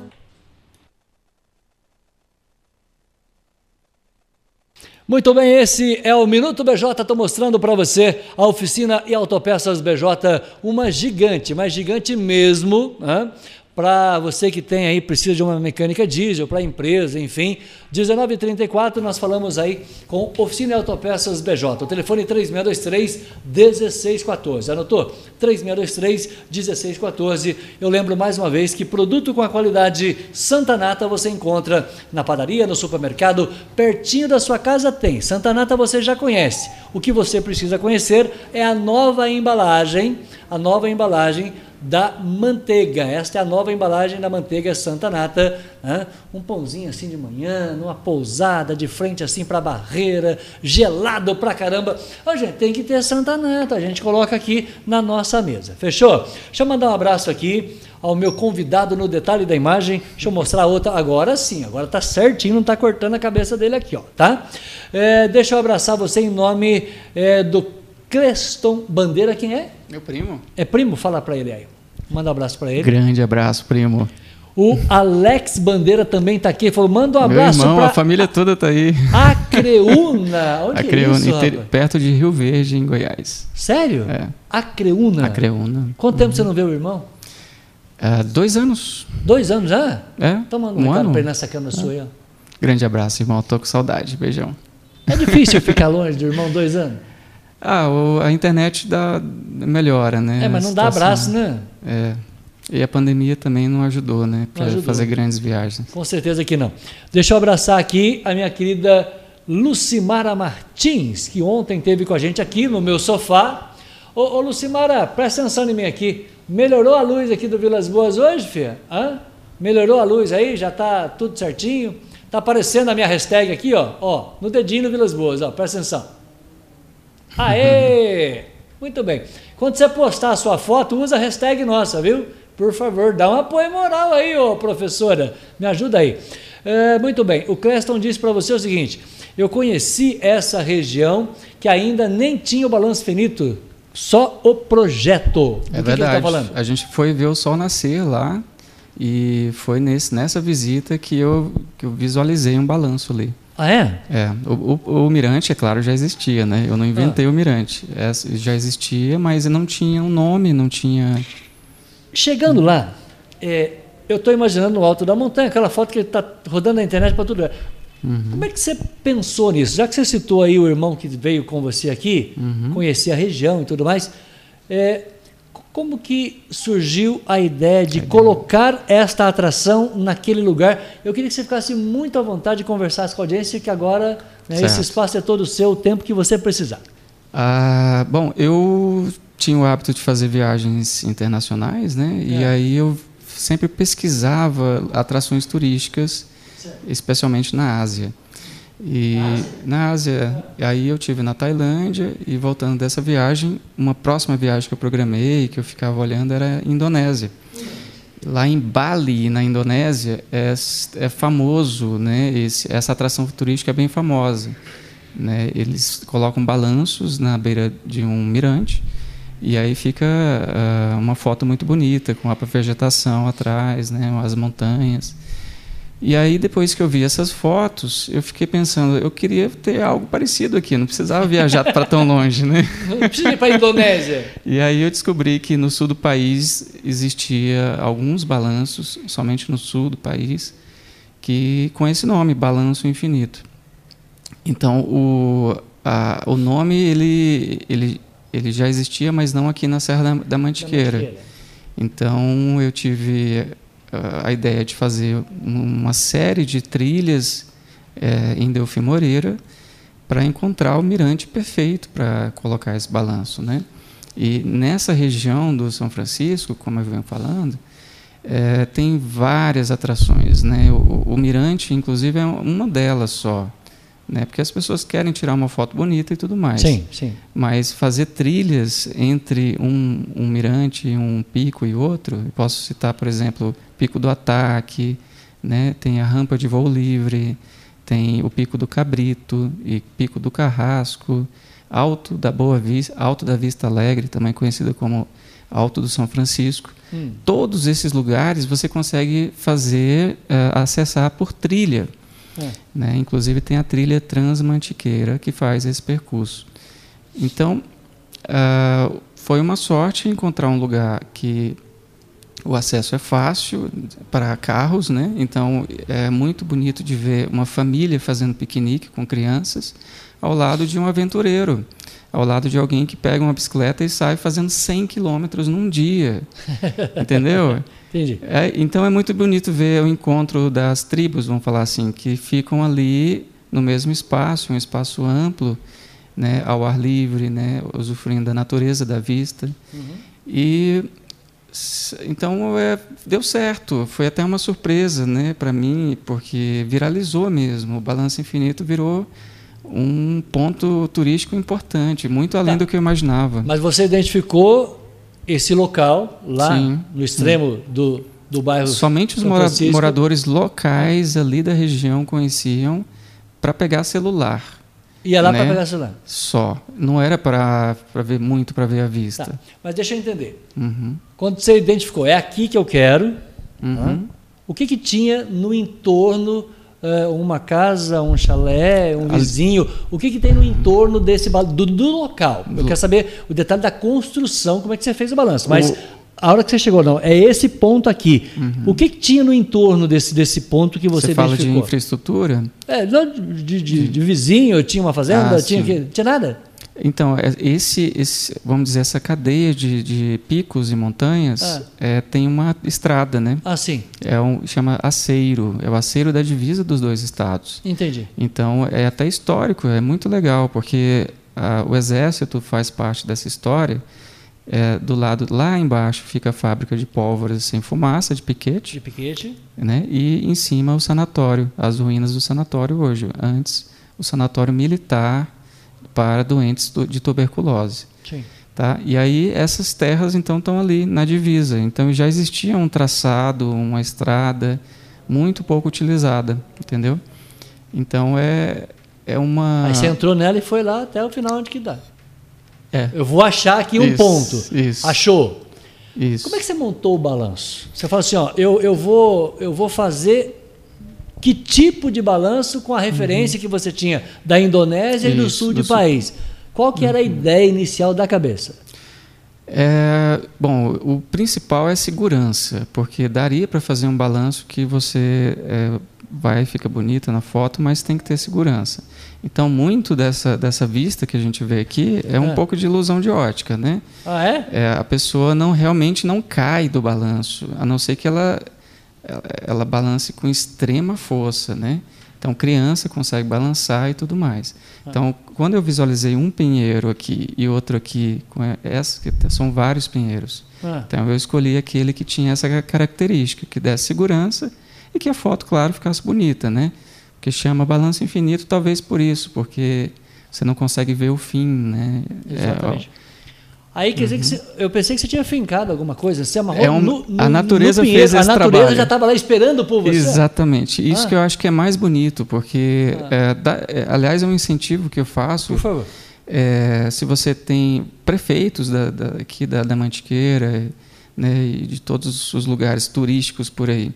Muito bem, esse é o Minuto BJ. Estou mostrando para você a oficina e autopeças BJ, uma gigante, mas gigante mesmo. Né? Para você que tem aí, precisa de uma mecânica diesel, para empresa, enfim. 1934 nós falamos aí com Oficina Autopeças BJ. O telefone 3623 1614. Anotou? 3623 1614. Eu lembro mais uma vez que produto com a qualidade Santa Nata você encontra na padaria, no supermercado, pertinho da sua casa tem. Santa Nata você já conhece. O que você precisa conhecer é a nova embalagem, a nova embalagem da manteiga. Esta é a nova embalagem da manteiga Santa Nata. Né? Um pãozinho assim de manhã, numa pousada, de frente assim para a barreira, gelado pra caramba. A gente tem que ter Santa Nata, a gente coloca aqui na nossa mesa. Fechou? Deixa eu mandar um abraço aqui ao meu convidado no detalhe da imagem. Deixa eu mostrar a outra. Agora sim, agora tá certinho, não tá cortando a cabeça dele aqui, ó, tá? É, deixa eu abraçar você em nome é, do Creston Bandeira, quem é? Meu primo. É primo? Fala para ele aí. Manda um abraço para ele. Grande abraço, primo. O Alex Bandeira também está aqui. Falou, manda um abraço para... Meu irmão, pra... a família toda está aí. Acreúna. Onde Acreúna, é isso, inter... perto de Rio Verde, em Goiás. Sério? É. Acreúna? Acreúna. Quanto tempo você não vê o irmão? Uh, dois anos. Dois anos já? É. Então manda um, um ano. para ele nessa câmera é. sua aí. Ó. Grande abraço, irmão. Tô com saudade. Beijão. É difícil ficar longe do irmão dois anos? Ah, o, a internet dá, melhora, né? É, mas não dá abraço, né? É. E a pandemia também não ajudou, né? Para fazer grandes viagens. Com certeza que não. Deixa eu abraçar aqui a minha querida Lucimara Martins, que ontem teve com a gente aqui no meu sofá. Ô, ô Lucimara, presta atenção em mim aqui. Melhorou a luz aqui do Vilas Boas hoje, filha? Hã? Melhorou a luz aí? Já tá tudo certinho? Tá aparecendo a minha hashtag aqui, ó, ó, no dedinho do Vilas Boas, ó, presta atenção. Aê! Muito bem. Quando você postar a sua foto, usa a hashtag nossa, viu? Por favor, dá um apoio moral aí, ô professora. Me ajuda aí. É, muito bem. O Creston disse para você o seguinte: eu conheci essa região que ainda nem tinha o balanço finito, só o projeto. É verdade. Que tá falando? A gente foi ver o sol nascer lá e foi nesse, nessa visita que eu, que eu visualizei um balanço ali. Ah, é? É. O, o, o, mirante, é claro, já existia, né? Eu não inventei ah. o mirante. É, já existia, mas não tinha um nome, não tinha. Chegando lá, é, eu estou imaginando no alto da montanha, aquela foto que está rodando na internet para tudo. Uhum. Como é que você pensou nisso? Já que você citou aí o irmão que veio com você aqui, uhum. conhecer a região e tudo mais, é, como que surgiu a ideia de colocar esta atração naquele lugar? Eu queria que você ficasse muito à vontade de conversar com a audiência, que agora né, esse espaço é todo seu, o tempo que você precisar. Ah, bom, eu tinha o hábito de fazer viagens internacionais, né? E É. aí eu sempre pesquisava atrações turísticas, especialmente na Ásia. E na Ásia, aí eu tive na Tailândia e voltando dessa viagem, uma próxima viagem que eu programei, que eu ficava olhando era Indonésia. Lá em Bali, na Indonésia, é, é famoso, né? Esse, essa atração turística é bem famosa. Né? Eles colocam balanços na beira de um mirante e aí fica ah, uma foto muito bonita com a vegetação atrás, né? As montanhas. E aí depois que eu vi essas fotos, eu fiquei pensando, eu queria ter algo parecido aqui, não precisava viajar para tão longe, né? Não precisa ir para a Indonésia. E aí eu descobri que no sul do país existia alguns balanços, somente no sul do país, que com esse nome, Balanço Infinito. Então o, a, o nome ele, ele, ele já existia, mas não aqui na Serra da, da Mantiqueira. Mantiqueira. Então eu tive a ideia de fazer uma série de trilhas eh, em Delfim Moreira para encontrar o mirante perfeito para colocar esse balanço, né? E nessa região do São Francisco, como eu venho falando, eh, tem várias atrações, né? O, o mirante, inclusive, é uma delas só, né? Porque as pessoas querem tirar uma foto bonita e tudo mais. Sim, sim. Mas fazer trilhas entre um, um mirante, um pico e outro, posso citar, por exemplo, Pico do Ataque, né? tem a rampa de voo livre, tem o Pico do Cabrito e Pico do Carrasco, Alto da Boa Vista, Alto da Vista Alegre, também conhecido como Alto do São Francisco. Hum. Todos esses lugares você consegue fazer, eh, acessar por trilha. É. Né? Inclusive tem a trilha Transmantiqueira que faz esse percurso. Então, ah, foi uma sorte encontrar um lugar que o acesso é fácil para carros, né? Então é muito bonito de ver uma família fazendo piquenique com crianças ao lado de um aventureiro, ao lado de alguém que pega uma bicicleta e sai fazendo 100 quilômetros num dia, entendeu? Entendi. É, então é muito bonito ver o encontro das tribos, vamos falar assim, que ficam ali no mesmo espaço, um espaço amplo, né, ao ar livre, né, usufruindo da natureza, da vista. E s- então é, deu certo, foi até uma surpresa, né, para mim, porque viralizou mesmo. O Balanço Infinito virou um ponto turístico importante, muito além Tá. do que eu imaginava. Mas você identificou esse local lá Sim. no extremo do, do bairro Somente os mora- Francisco? moradores locais ali da região conheciam para pegar celular Ia lá para né? pegar celular. só. Não era para ver muito para ver a vista. Tá. Mas deixa eu entender. Uhum, Quando você identificou, é aqui que eu quero, uhum. Hã? o que, que tinha no entorno, uma casa, um chalé, um vizinho, o que, que tem no entorno desse do, do local? Eu quero saber o detalhe da construção, como é que você fez o balanço. Mas O- a hora que você chegou, não, é esse ponto aqui. O que, que tinha no entorno desse, desse ponto que você, Você fala de infraestrutura? É, não, de, de- de vizinho, tinha uma fazenda, Ah, tinha, tinha nada? Então, é- esse, esse, vamos dizer, essa cadeia de, de picos e montanhas Ah. é, tem uma estrada, né? Ah, sim, É um, chama aceiro, é o aceiro da divisa dos dois estados. entendi. Então é até histórico, é muito legal, porque ah, o exército faz parte dessa história. É, do lado lá embaixo fica a fábrica de pólvoras sem fumaça, de piquete, De piquete. né? e em cima o sanatório, as ruínas do sanatório hoje. Antes, o sanatório militar para doentes do- de tuberculose. Sim. Tá? E aí essas terras então estão ali na divisa. Então já existia um traçado, uma estrada muito pouco utilizada, entendeu? Então é é uma Aí você entrou nela e foi lá até o final onde que dá. é Eu vou achar aqui um Isso, ponto. isso. Achou? isso. Como é que você montou o balanço? Você fala assim, ó, eu, eu, vou, eu vou fazer que tipo de balanço com a referência que você tinha da Indonésia e do Uhum. Isso, sul do do sul. país? Qual que era a ideia inicial da cabeça? É, bom, o principal é segurança, porque daria para fazer um balanço que você é, vai fica bonita na foto, mas tem que ter segurança. Então, muito dessa, dessa vista que a gente vê aqui é um É. pouco de ilusão de ótica, né? Ah, é? É, a pessoa não realmente não cai do balanço, a não ser que ela ela, ela balance com extrema força, né? Então, criança consegue balançar e tudo mais. Ah. Então, quando eu visualizei um pinheiro aqui e outro aqui, com essa, que são vários pinheiros. Ah. Então, eu escolhi aquele que tinha essa característica, que desse segurança e que a foto, claro, ficasse bonita, né? Que chama balanço infinito, talvez por isso, porque você não consegue ver o fim, né? Exatamente. É, Aí quer dizer uhum. que você, eu pensei que você tinha fincado alguma coisa, você amarrou é um, no, no, A natureza pinheiro, fez esse A natureza trabalho. já estava lá esperando por você. Exatamente. Isso ah. que eu acho que é mais bonito, porque, ah. é, da, é, aliás, é um incentivo que eu faço. Por favor. É, se você tem prefeitos da, da, aqui da, da Mantiqueira né, e de todos os lugares turísticos por aí,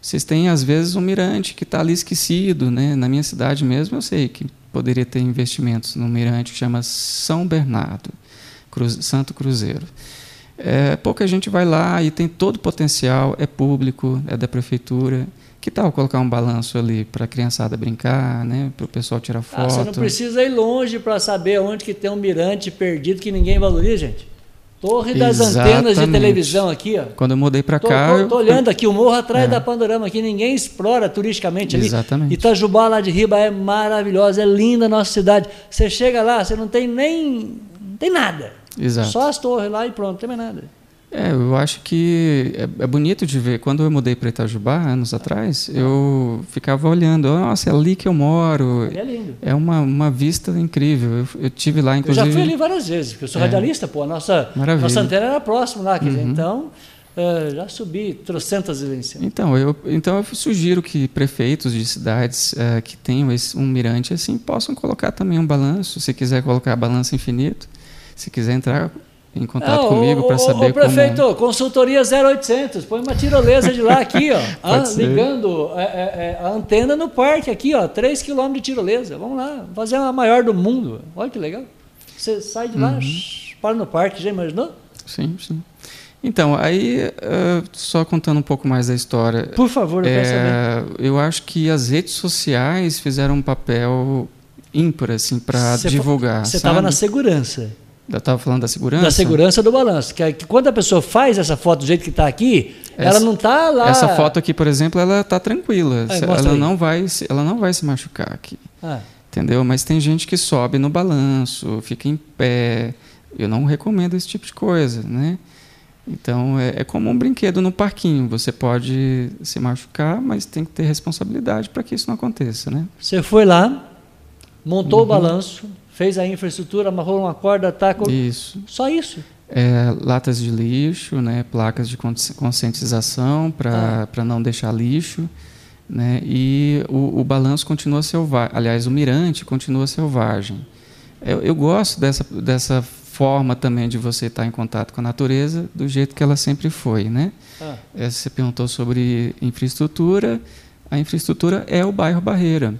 vocês têm, às vezes, um mirante que está ali esquecido. Né? Na minha cidade mesmo, eu sei que poderia ter investimentos no mirante que chama São Bernardo. Santo Cruzeiro. É, pouca gente vai lá e tem todo o potencial, é público, é da prefeitura. Que tal colocar um balanço ali para a criançada brincar, né? para o pessoal tirar foto? Ah, você não precisa ir longe para saber onde que tem um mirante perdido que ninguém valoriza, gente. Torre das Exatamente. antenas de televisão aqui, ó. Quando eu mudei para cá. Estou olhando aqui, o morro atrás é. da Panorama aqui, ninguém explora turisticamente ali. Exatamente. Itajubá lá de Riba é maravilhosa, é linda a nossa cidade. Você chega lá, você não tem nem. não tem nada. Exato. Só as torres lá e pronto, não tem mais nada. É, eu acho que é, é bonito de ver. Quando eu mudei para Itajubá, anos atrás, eu ficava olhando. Nossa, é ali que eu moro. é lindo. É uma, uma vista incrível. Eu, eu tive lá, inclusive. Eu já fui ali várias vezes, porque eu sou é. radialista, pô. A nossa, nossa antena era próxima lá, uhum. então. Uh, já subi trocentas vezes Então eu, então eu sugiro que prefeitos de cidades uh, que tenham esse, um mirante assim possam colocar também um balanço, se quiser colocar balanço infinito. Se quiser entrar em contato comigo para saber o prefeito, como... consultoria 0800, põe uma tirolesa de lá aqui, ó, ah, ligando a, é, é, é, a, antena no parque aqui, ó, 3 km de tirolesa. Vamos lá, fazer a maior do mundo. Olha que legal. Você sai de lá, uhum. para no parque, já imaginou? Sim, sim. Então, aí, uh, só contando um pouco mais da história. Por favor, eu é, quero saber. Eu acho que as redes sociais fizeram um papel ímpar, assim, para divulgar. Você estava na segurança. Estava falando da segurança. Da segurança do balanço. Que, que quando a pessoa faz essa foto do jeito que está aqui, essa, ela não está lá. Essa foto aqui, por exemplo, ela está tranquila. É, ela, não vai se, ela não vai se machucar aqui. Ah. Entendeu? Mas tem gente que sobe no balanço, fica em pé. Eu não recomendo esse tipo de coisa, né? Então é, é como um brinquedo no parquinho. Você pode se machucar, mas tem que ter responsabilidade para que isso não aconteça, né? Você foi lá, montou uhum. o balanço, fez a infraestrutura, amarrou uma corda, tá? Isso. Só isso. É, latas de lixo, né, placas de conscientização para ah. não deixar lixo. Né, e o, o balanço continua selvagem. Aliás, o mirante continua selvagem. Eu, eu, gosto dessa, dessa forma também de você estar em contato com a natureza do jeito que ela sempre foi. Né? Ah. É, você perguntou sobre infraestrutura. A infraestrutura é o bairro Barreira.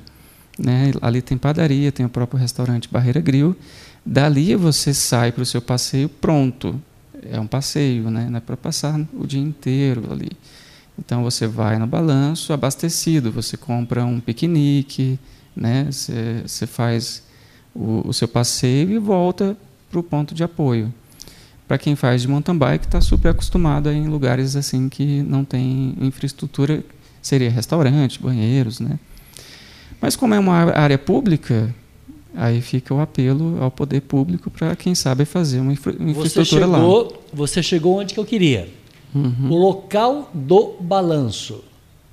Né? Ali tem padaria, tem o próprio restaurante Barreira Grill. Dali você sai para o seu passeio pronto. É um passeio, né? não é para passar o dia inteiro ali. Então você vai no balanço abastecido, você compra um piquenique, né? você, você faz o, o seu passeio e volta para o ponto de apoio. Para quem faz de mountain bike, está super acostumado em lugares assim que não tem infraestrutura, seria restaurante, banheiros, né? Mas como é uma área pública, aí fica o apelo ao poder público para quem sabe fazer uma, infra infraestrutura você chegou, lá. Você chegou onde que eu queria. Uhum. O local do balanço.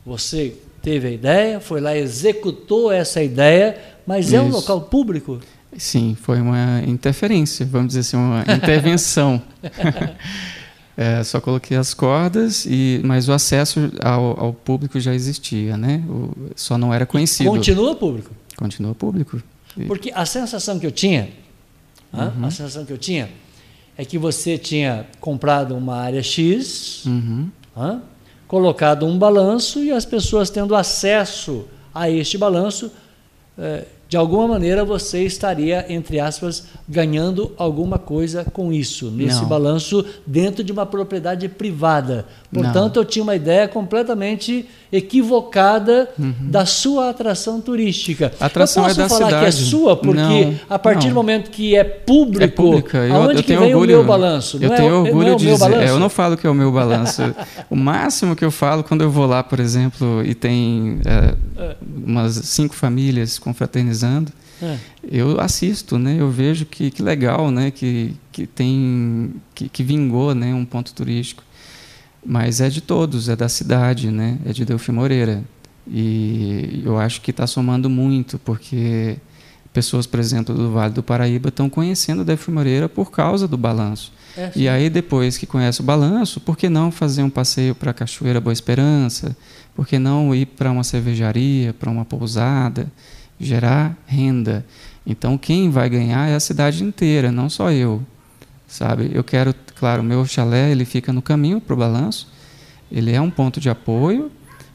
Você teve a ideia, foi lá, executou essa ideia, mas Isso. é um local público? Sim, foi uma interferência, vamos dizer assim, uma intervenção. É, só coloquei as cordas, e, mas o acesso ao, ao público já existia, né? O, só não era conhecido. Continua público? Continua público. Porque a sensação que eu tinha, uhum. a sensação que eu tinha é que você tinha comprado uma área X, uhum. colocado um balanço e as pessoas tendo acesso a este balanço é, de alguma maneira você estaria, entre aspas, ganhando alguma coisa com isso, nesse Não. balanço dentro de uma propriedade privada. Portanto, eu tinha uma ideia completamente equivocada da sua atração turística. A atração eu posso é da falar que é cidade. sua, porque Não, a partir não. do momento que é público, É pública. Eu, aonde eu que tenho vem orgulho, o meu balanço? Eu Não é tenho não orgulho é de dizer. balanço? é, eu não falo que é o meu balanço. o máximo que eu falo quando eu vou lá, por exemplo, e tem é, umas cinco famílias É. eu assisto, né? Eu vejo que, que legal, né? Que, que tem que, que vingou, né? Um ponto turístico, mas é de todos, é da cidade, né? É de Delfim Moreira e eu acho que está somando muito porque pessoas, por exemplo, do Vale do Paraíba estão conhecendo Delfim Moreira por causa do balanço. É, E aí, depois que conhece o balanço, por que não fazer um passeio para a Cachoeira Boa Esperança? Por que não ir para uma cervejaria, para uma pousada? Gerar renda. Então, quem vai ganhar é a cidade inteira, não só eu. Sabe? Eu quero, claro, o meu chalé ele fica no caminho para o balanço. Ele é um ponto de apoio,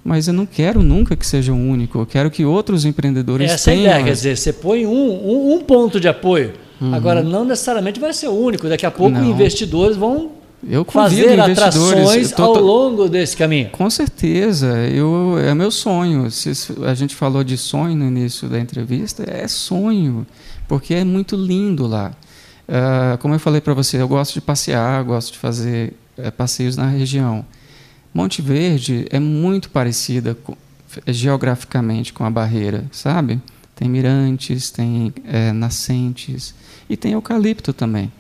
mas eu não quero nunca que seja o único. Eu quero que outros empreendedores Essa é tenham. ideia, quer dizer, você põe um, um, um ponto de apoio. Agora, não necessariamente vai ser o único. Daqui a pouco, Uhum. Não. investidores vão eu fazer investidores. atrações tô- ao longo desse caminho. Com certeza, eu, é meu sonho. Se a gente falou de sonho no início da entrevista, é sonho, porque é muito lindo lá. Ah, como eu falei para você, eu gosto de passear, gosto de fazer eh, passeios na região. Monte Verde é muito parecida com- geograficamente com a Barreira, sabe? Tem mirantes, tem eh, nascentes e tem eucalipto também.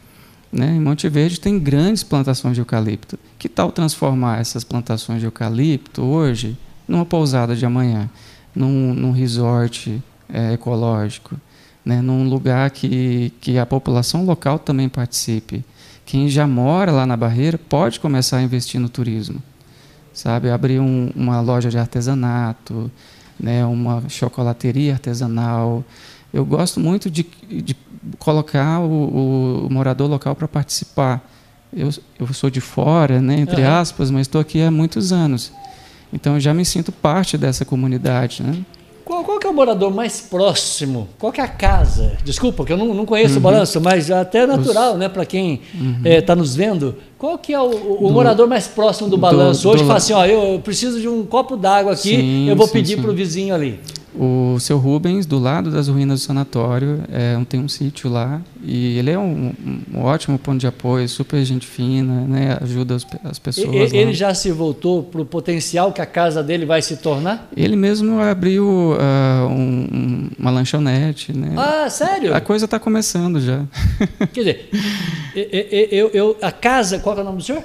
Né? Em Monte Verde tem grandes plantações de eucalipto. Que tal transformar essas plantações de eucalipto hoje numa pousada de amanhã, num, num resort eh, ecológico, né? num lugar que, que a população local também participe? Quem já mora lá na Barreira pode começar a investir no turismo, sabe? Abrir um, uma loja de artesanato, né? uma chocolateria artesanal. Eu gosto muito de, de colocar o, o morador local para participar. Eu, eu sou de fora, né, entre Aham. aspas, mas estou aqui há muitos anos. Então eu já me sinto parte dessa comunidade. Né? Qual, qual que é o morador mais próximo? Qual que é a casa? Desculpa, porque eu não, não conheço Uhum. o balanço, mas até é natural, né, para quem está nos vendo. Qual que é o, o Do- morador mais próximo do do- balanço? Hoje do fala la- assim, ó, eu preciso de um copo d'água aqui, Sim, eu vou sim, pedir para o vizinho ali. O seu Rubens, do lado das ruínas do sanatório, é, tem um sítio lá e ele é um, um ótimo ponto de apoio, super gente fina, né, ajuda as, as pessoas. e- lá. ele já se voltou para o potencial que a casa dele vai se tornar? Ele mesmo abriu ah, um- um- uma lanchonete, né? Ah, sério? A coisa está começando já. Quer dizer, eu, eu- a casa, qual que é o nome do senhor?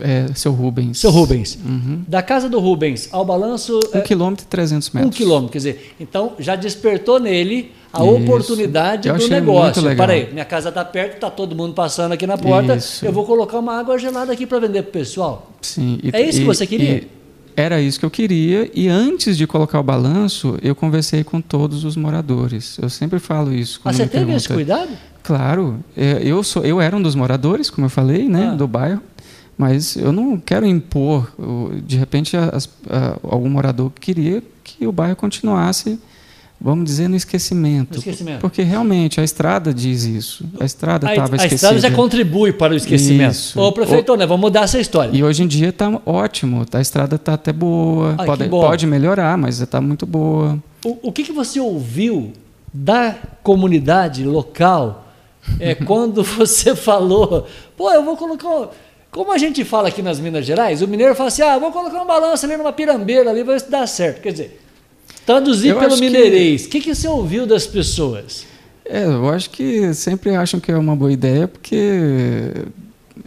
É, seu Rubens. Seu Rubens. Uhum. Da casa do Rubens ao balanço, Um é, quilômetro e 300 um metros. quilômetro. Quer dizer, então já despertou nele a Isso. oportunidade Eu do negócio. muito legal. Peraí, minha casa está perto, está todo mundo passando aqui na porta. Isso. Eu vou colocar uma água gelada aqui para vender para o pessoal. Sim. e- É isso que e- você queria? e era isso que eu queria. E antes de colocar o balanço, eu conversei com todos os moradores. Eu sempre falo isso. Ah, você teve esse perguntam. cuidado? Claro, é, eu sou, eu era um dos moradores, como eu falei, né, Ah. do bairro, mas eu não quero impor. o- De repente, as- a- algum morador queria que o bairro continuasse, vamos dizer, no esquecimento, No esquecimento. porque realmente a estrada diz isso. A estrada A, estava a esquecida. estrada já contribui para o esquecimento. Isso. Ô, prefeito, né, vamos mudar essa história. E hoje em dia está ótimo, a estrada está até boa, Ai, pode, pode melhorar, mas está muito boa. O, o que, que você ouviu da comunidade local é, quando você falou, pô, eu vou colocar. um-" Como a gente fala aqui nas Minas Gerais, o mineiro fala assim: ah, vou colocar uma balança ali numa pirambeira ali, vai dar certo. Quer dizer, traduzir Eu pelo que- mineirês, o que, que você ouviu das pessoas? É, eu acho que sempre acham que é uma boa ideia porque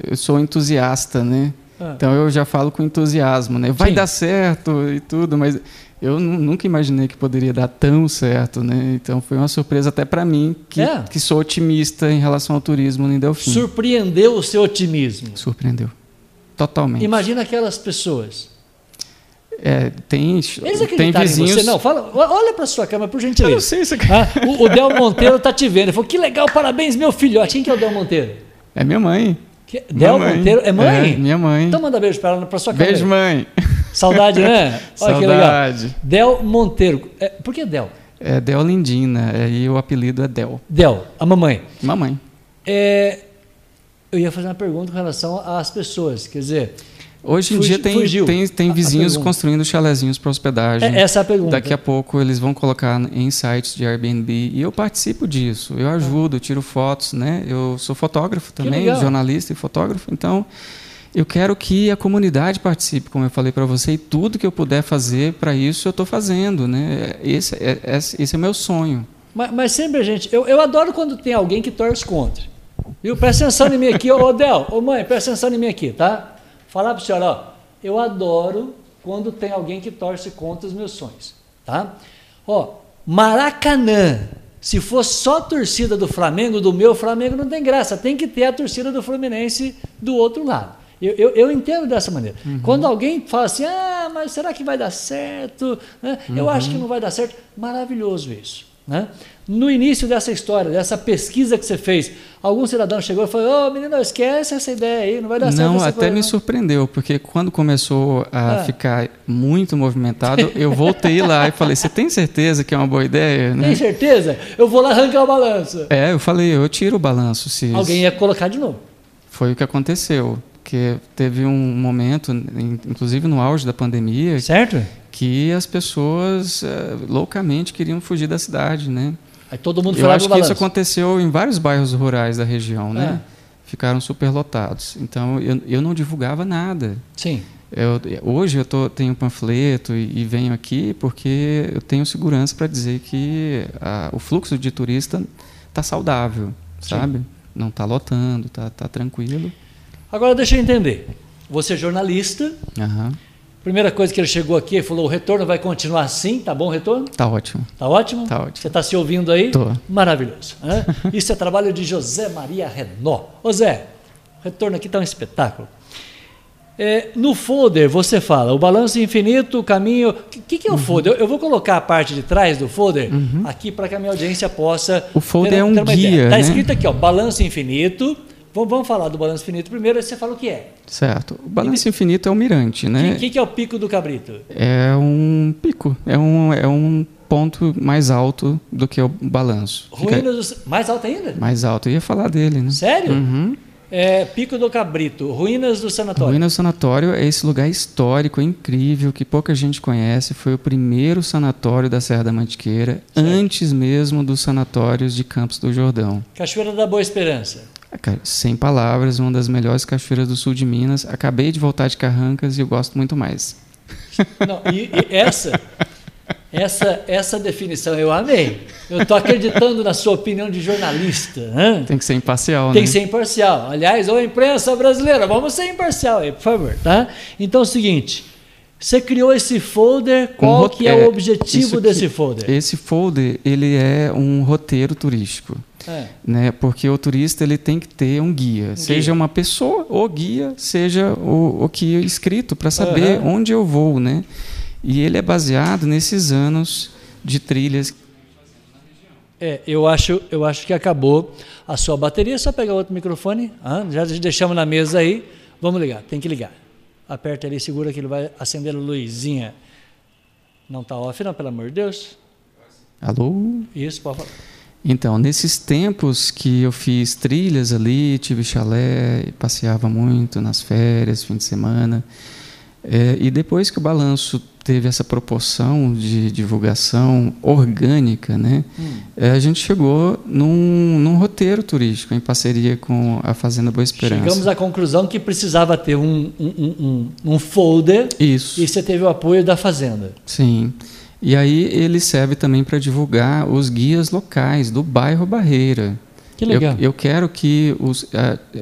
eu sou entusiasta, né? Ah. Então eu já falo com entusiasmo, né? Vai Sim. dar certo e tudo, mas eu nu- nunca imaginei que poderia dar tão certo, né? Então foi uma surpresa até para mim, que, É. que sou otimista em relação ao turismo em Delfim. Surpreendeu o seu otimismo. Surpreendeu. Totalmente. Imagina aquelas pessoas. É, tem, tem vizinhos. em você? Não, fala, olha para sua câmera, por Eu não gentileza. sei se Ah, o, o Del Monteiro tá te vendo. Ele falou: que legal, parabéns, meu filhote. Quem que é o Del Monteiro? é minha mãe. Que- Del mãe. Monteiro é mãe? É, minha mãe. Então manda beijo para ela, para sua câmera. Beijo, mãe. Saudade, né? Olha. Saudade. Del Monteiro. É, por que Del? É Deolindina, e o apelido é Del. Del, a mamãe. Mamãe. É, eu ia fazer uma pergunta com relação às pessoas, quer dizer, Hoje em dia tem, tem, tem vizinhos construindo chalezinhos para hospedagem. É, essa é a pergunta. Daqui a pouco eles vão colocar em sites de Airbnb e eu participo disso. Eu ajudo, eu tiro fotos, né? Eu sou fotógrafo também, jornalista e fotógrafo. Então, eu quero que a comunidade participe, como eu falei para você, e tudo que eu puder fazer para isso eu estou fazendo, né? Esse é, esse é meu sonho. Mas, mas sempre gente, eu, eu adoro quando tem alguém que torce contra. Viu? Presta atenção em mim aqui, ô Del, ô mãe, presta atenção em mim aqui, tá? falar para a senhora, ó, eu adoro quando tem alguém que torce contra os meus sonhos, tá? Ó, Maracanã, se for só a torcida do Flamengo, do meu Flamengo, não tem graça, tem que ter a torcida do Fluminense do outro lado. Eu, eu, eu entendo dessa maneira. Uhum. Quando alguém fala assim, ah, mas será que vai dar certo? Né? Uhum. Eu acho que não vai dar certo. Maravilhoso isso. Né? No início dessa história, dessa pesquisa que você fez, algum cidadão chegou e falou: Ô oh, menino, esquece essa ideia aí, não vai dar certo. Não, até coisa, me não. surpreendeu, porque quando começou a ah. ficar muito movimentado, eu voltei lá e falei: Você tem certeza que é uma boa ideia? Né? Tem certeza? Eu vou lá arrancar o balanço. É, eu falei: Eu tiro o balanço. Se Alguém ia colocar de novo. Foi o que aconteceu. Porque teve um momento, inclusive no auge da pandemia, certo? que as pessoas uh, loucamente queriam fugir da cidade, né? Aí todo mundo foi Eu acho que isso aconteceu em vários bairros rurais da região, né? É. Ficaram superlotados. Então eu, eu não divulgava nada. Sim. Eu, hoje eu tô, tenho um panfleto e, e, venho aqui porque eu tenho segurança para dizer que a, o fluxo de turista está saudável, Sim. sabe? Não está lotando, está tá tranquilo. Agora deixa eu entender. Você é jornalista. Uhum. Primeira coisa que ele chegou aqui, falou: o retorno vai continuar assim, tá bom o retorno? Tá ótimo. Tá ótimo? Tá ótimo. Você está se ouvindo aí? Tô. Maravilhoso. Né? Isso é trabalho de José Maria Renó. Ô Zé, o retorno aqui está um espetáculo. É, no folder você fala o balanço infinito, o caminho. O que, que, é o uhum. folder? Eu, eu, vou colocar a parte de trás do folder uhum. aqui para que a minha audiência possa. O folder ter, é um guia. Está né? escrito aqui, ó, balanço infinito, Vamos falar do balanço infinito primeiro, aí você fala o que é. Certo. O balanço infinito é o mirante, né? O que, que, é o pico do cabrito? É um pico, é um, é um ponto mais alto do que o balanço. Ruínas Fica... do... Mais alto ainda? Mais alto, eu ia falar dele, né? Sério? Uhum. É, Pico do Cabrito, Ruínas do Sanatório. Ruínas do Sanatório é esse lugar histórico, incrível, que pouca gente conhece. Foi o primeiro sanatório da Serra da Mantiqueira, certo. antes mesmo dos sanatórios de Campos do Jordão. Cachoeira da Boa Esperança. Sem palavras, uma das melhores cachoeiras do sul de Minas. Acabei de voltar de Carrancas e eu gosto muito mais. Não, e, e essa, essa, essa definição eu amei. Eu estou acreditando na sua opinião de jornalista. Hein? Tem que ser imparcial, Tem né? que ser imparcial. Aliás, ô imprensa brasileira, vamos ser imparcial aí, por favor. Tá? Então é o seguinte. Você criou esse folder, qual um que é, é o objetivo desse folder? Esse folder, ele é um roteiro turístico. É. Né? Porque o turista ele tem que ter um guia, guia. seja uma pessoa ou guia, seja o, o que é escrito para saber uhum. onde eu vou, né? E ele é baseado nesses anos de trilhas. É, eu acho, eu acho que acabou a sua bateria. É só pegar outro microfone. Ah, já deixamos na mesa aí. Vamos ligar. Tem que ligar. Aperta ali, segura que ele vai acender a luzinha. Não está off, não, pelo amor de Deus. Alô? Isso, pode falar. Então, nesses tempos que eu fiz trilhas ali, tive chalé, passeava muito nas férias, fim de semana. É, e depois que o balanço teve essa proporção de divulgação orgânica, né, hum. é, a gente chegou num, num, roteiro turístico em parceria com a Fazenda Boa Esperança. Chegamos à conclusão que precisava ter um, um, um, um folder. Isso. E você teve o apoio da Fazenda. Sim. E aí ele serve também para divulgar os guias locais do bairro Barreira. Que legal. Eu, eu quero que os,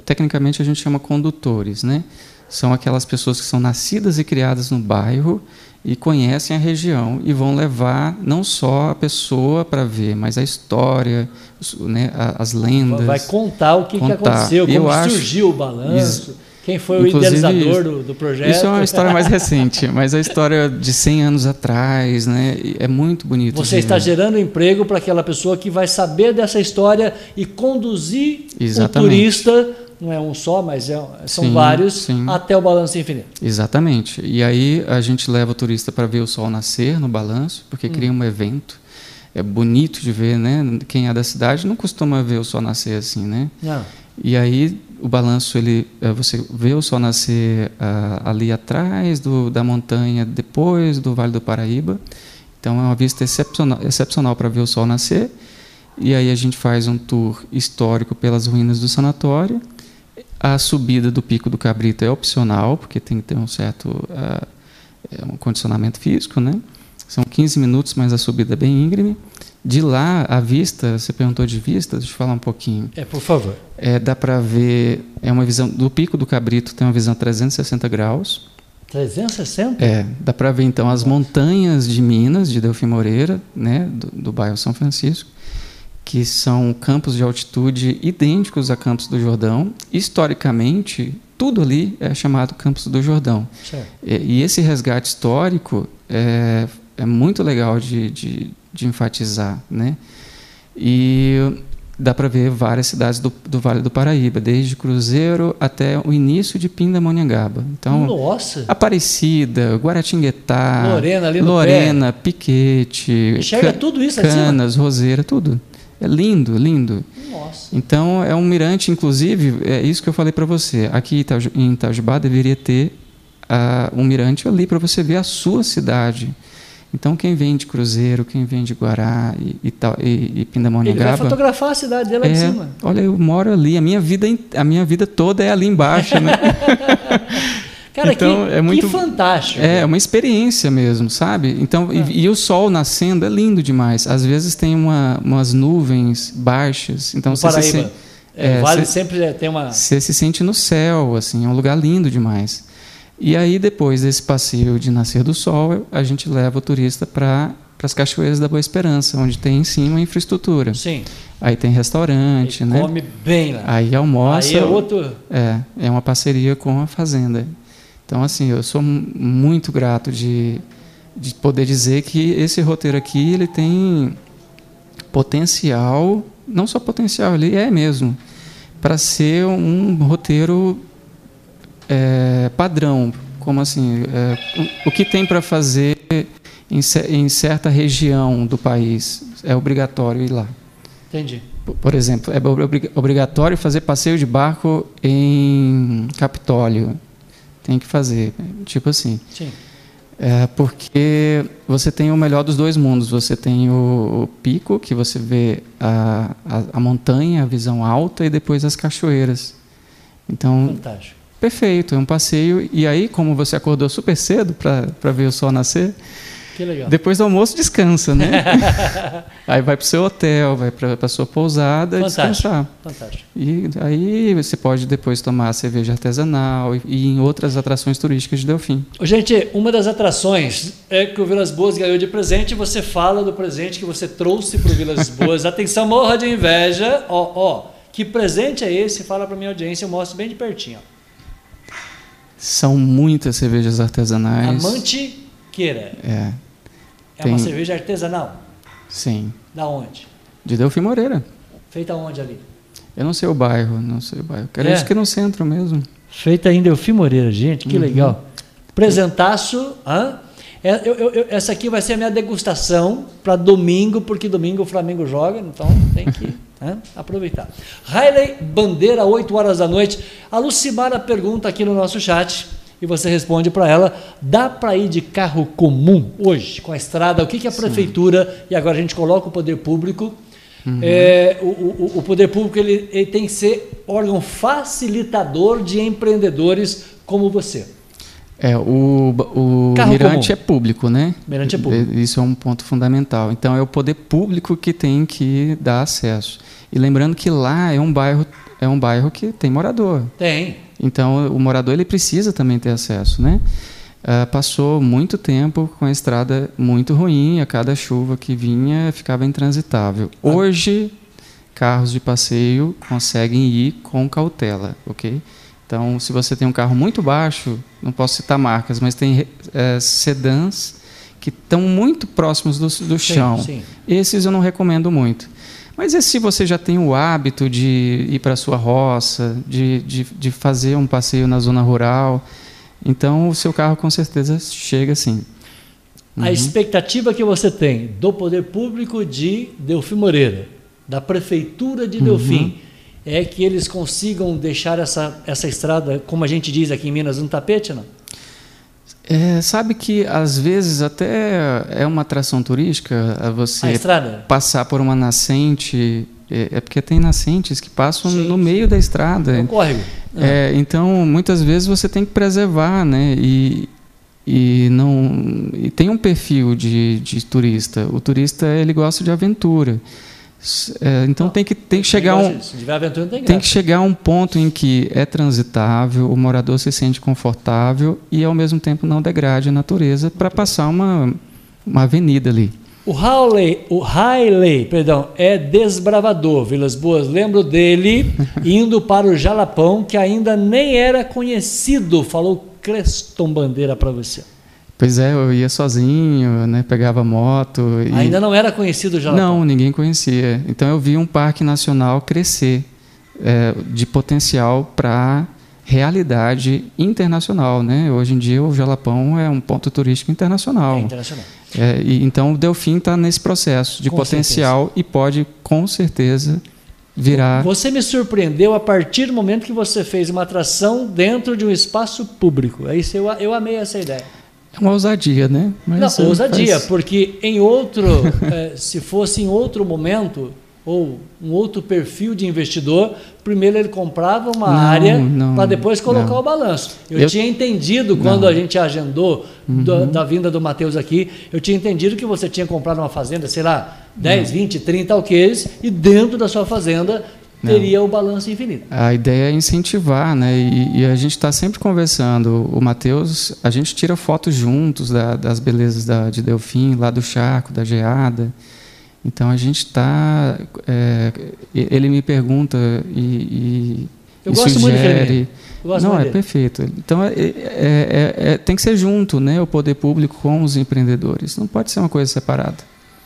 tecnicamente a gente chama condutores, né? São aquelas pessoas que são nascidas e criadas no bairro e conhecem a região e vão levar não só a pessoa para ver, mas a história, né, as lendas. Vai contar o que, contar. que aconteceu, como eu surgiu acho, o balanço. Quem foi o idealizador do, do, projeto? Isso é uma história mais recente, mas a história de 100 anos atrás, né? É muito bonito. Você está gerando emprego para aquela pessoa que vai saber dessa história e conduzir Exatamente. o turista, não é um só, mas é, são sim, vários, sim. até o balanço infinito. Exatamente. E aí a gente leva o turista para ver o sol nascer no balanço, porque hum. cria um evento. é bonito de ver, né? Quem é da cidade não costuma ver o sol nascer assim, né? Não. E aí o balanço ele é, você vê o sol nascer uh, ali atrás do, da montanha, depois do Vale do Paraíba. Então é uma vista excepcional, excepcional para ver o sol nascer. E aí a gente faz um tour histórico pelas ruínas do sanatório. A subida do Pico do Cabrito é opcional, porque tem que ter um certo uh, um condicionamento físico, né? São 15 minutos, mas a subida é bem íngreme. De lá, a vista, você perguntou de vista, deixa eu falar um pouquinho. É, por favor. É, dá para ver, é uma visão, do Pico do Cabrito tem uma visão 360 graus. 360? É, dá para ver então as montanhas de Minas, de Delfim Moreira, né, do, do bairro São Francisco, que são campos de altitude idênticos a Campos do Jordão. Historicamente, tudo ali é chamado Campos do Jordão. E, e, esse resgate histórico é, é muito legal de, de, de enfatizar, né? E dá para ver várias cidades do, do, Vale do Paraíba, desde Cruzeiro até o início de Pindamonhangaba. Então, Nossa. Aparecida, Guaratinguetá, Lorena, ali Lorena, pé. Piquete, Enxerga tudo isso Canas, Roseira, tudo. É lindo, lindo. Nossa. Então, é um mirante, inclusive, é isso que eu falei para você. Aqui em Itajubá deveria ter uh, um mirante ali para você ver a sua cidade. Então, quem vem de Cruzeiro, quem vem de Guará e, e, e, e Pindamonhangaba... Ele vai fotografar a cidade dela é, de cima. Olha, eu moro ali, a minha vida, a minha vida toda é ali embaixo, né? Cara, então, que, é muito, que fantástico. É, uma experiência mesmo, sabe? Então, é. e, e, o sol nascendo é lindo demais. Às vezes tem uma, umas nuvens baixas. Então, no você Paraíba. Se, é, vale sempre tem uma... Você se sente no céu, assim, é um lugar lindo demais. E aí, depois desse passeio de nascer do sol, a gente leva o turista para as cachoeiras da Boa Esperança, onde tem em cima a infraestrutura. Sim. Aí tem restaurante, e né? Come bem lá. Aí almoça. Aí é outro. É, é uma parceria com a fazenda. Então, assim, eu sou muito grato de, de poder dizer que esse roteiro aqui ele tem potencial, não só potencial, ele é mesmo, para ser um roteiro é, padrão, como assim, é, o, que tem para fazer em, em, certa região do país é obrigatório ir lá. Entendi. Por, exemplo, é obrigatório fazer passeio de barco em Capitólio. Tem que fazer, tipo assim. Sim. É porque você tem o melhor dos dois mundos. Você tem o, o pico, que você vê a, a, a, montanha, a visão alta, e depois as cachoeiras. Então, Fantástico. Perfeito, é um passeio. E aí, como você acordou super cedo para ver o sol nascer, que legal. depois do almoço descansa, né? aí vai para o seu hotel, vai para a sua pousada Fantástico. e descansar. Fantástico. E aí você pode depois tomar cerveja artesanal e, e em outras atrações turísticas de Delfim. Gente, uma das atrações é que o Vilas Boas ganhou de presente. Você fala do presente que você trouxe para o Vilas Boas. Atenção, morra de inveja. Ó, ó, que presente é esse? Fala para minha audiência, eu mostro bem de pertinho. Ó. São muitas cervejas artesanais. Mantiqueira. É. É Tem... uma cerveja artesanal? Sim. Da onde? De Delfim Moreira. Feita onde ali? Eu não sei o bairro, não sei o bairro. Acredito é. que no centro mesmo. Feita em Delfim Moreira, gente, que uhum. legal. Presentaço. Hã? É, eu, eu, essa aqui vai ser a minha degustação para domingo, porque domingo o Flamengo joga, então tem que né, aproveitar. Riley Bandeira, 8 horas da noite. A Lucimara pergunta aqui no nosso chat e você responde para ela: dá para ir de carro comum hoje com a estrada? O que, que a prefeitura, Sim. e agora a gente coloca o poder público. Uhum. É, o, o, o, poder público ele, ele tem que ser órgão facilitador de empreendedores como você. É, o, o mirante comum. é público, né? Mirante é público. Isso é um ponto fundamental. Então é o poder público que tem que dar acesso. E lembrando que lá é um bairro é um bairro que tem morador. Tem. Então o morador ele precisa também ter acesso, né? Uh, passou muito tempo com a estrada muito ruim, a cada chuva que vinha ficava intransitável. Ah. Hoje carros de passeio conseguem ir com cautela, ok? Então, se você tem um carro muito baixo, não posso citar marcas, mas tem é, sedãs que estão muito próximos do, do chão. Sim, sim. Esses eu não recomendo muito. Mas e se você já tem o hábito de ir para a sua roça, de, de, de, fazer um passeio na zona rural, então o seu carro com certeza chega assim. a expectativa que você tem do poder público de Delfim Moreira, da prefeitura de Delfim, é que eles consigam deixar essa, essa estrada, como a gente diz aqui em Minas, no tapete, não? É, sabe que às vezes até é uma atração turística você passar por uma nascente. É, é porque tem nascentes que passam Sim, no sim. meio da estrada. É um córrego. É, então, muitas vezes você tem que preservar, né? E, e não e tem um perfil de, de turista. O turista ele gosta de aventura. É, então tem que tem que chegar um aventura, tem tem que chegar a um ponto em que é transitável, o morador se sente confortável e ao mesmo tempo não degrade a natureza para passar uma uma avenida ali. O Hawley, o Hailey, perdão, é desbravador, Vilas Boas. Lembro dele indo para o Jalapão, que ainda nem era conhecido. Falou Creston Bandeira para você. Pois é, eu ia sozinho, né? Pegava moto. E... Ainda não era conhecido Jalapão. Não, ninguém conhecia. Então eu vi um parque nacional crescer é, de potencial para realidade internacional, né? Hoje em dia o Jalapão é um ponto turístico internacional. É internacional. É, e, então o Delfim está nesse processo de Com potencial e pode com certeza virar. Você me surpreendeu a partir do momento que você fez uma atração dentro de um espaço público. Aí eu, eu amei essa ideia. É uma ousadia, né? Mas, Não, ousadia, faz- porque em outro, eh, se fosse em outro momento, ou um outro perfil de investidor, primeiro ele comprava uma Não, área não, para depois colocar não. o balanço. Eu, Eu- tinha entendido quando a gente agendou da, da vinda do Matheus aqui, eu tinha entendido que você tinha comprado uma fazenda, sei lá, 10, 20, 30 alqueires, e dentro da sua fazenda teria o balanço infinito. A ideia é incentivar, né? E, e a gente está sempre conversando. O Matheus, a gente tira fotos juntos da- das belezas da, de Delfim, lá do charco, da geada. Então a gente está. ele me pergunta e, e, Eu e gosto muito de sugere. Eu gosto Não, muito é dele. perfeito. Então é, é- é- é- tem que ser junto, né? O poder público com os empreendedores. Não pode ser uma coisa separada.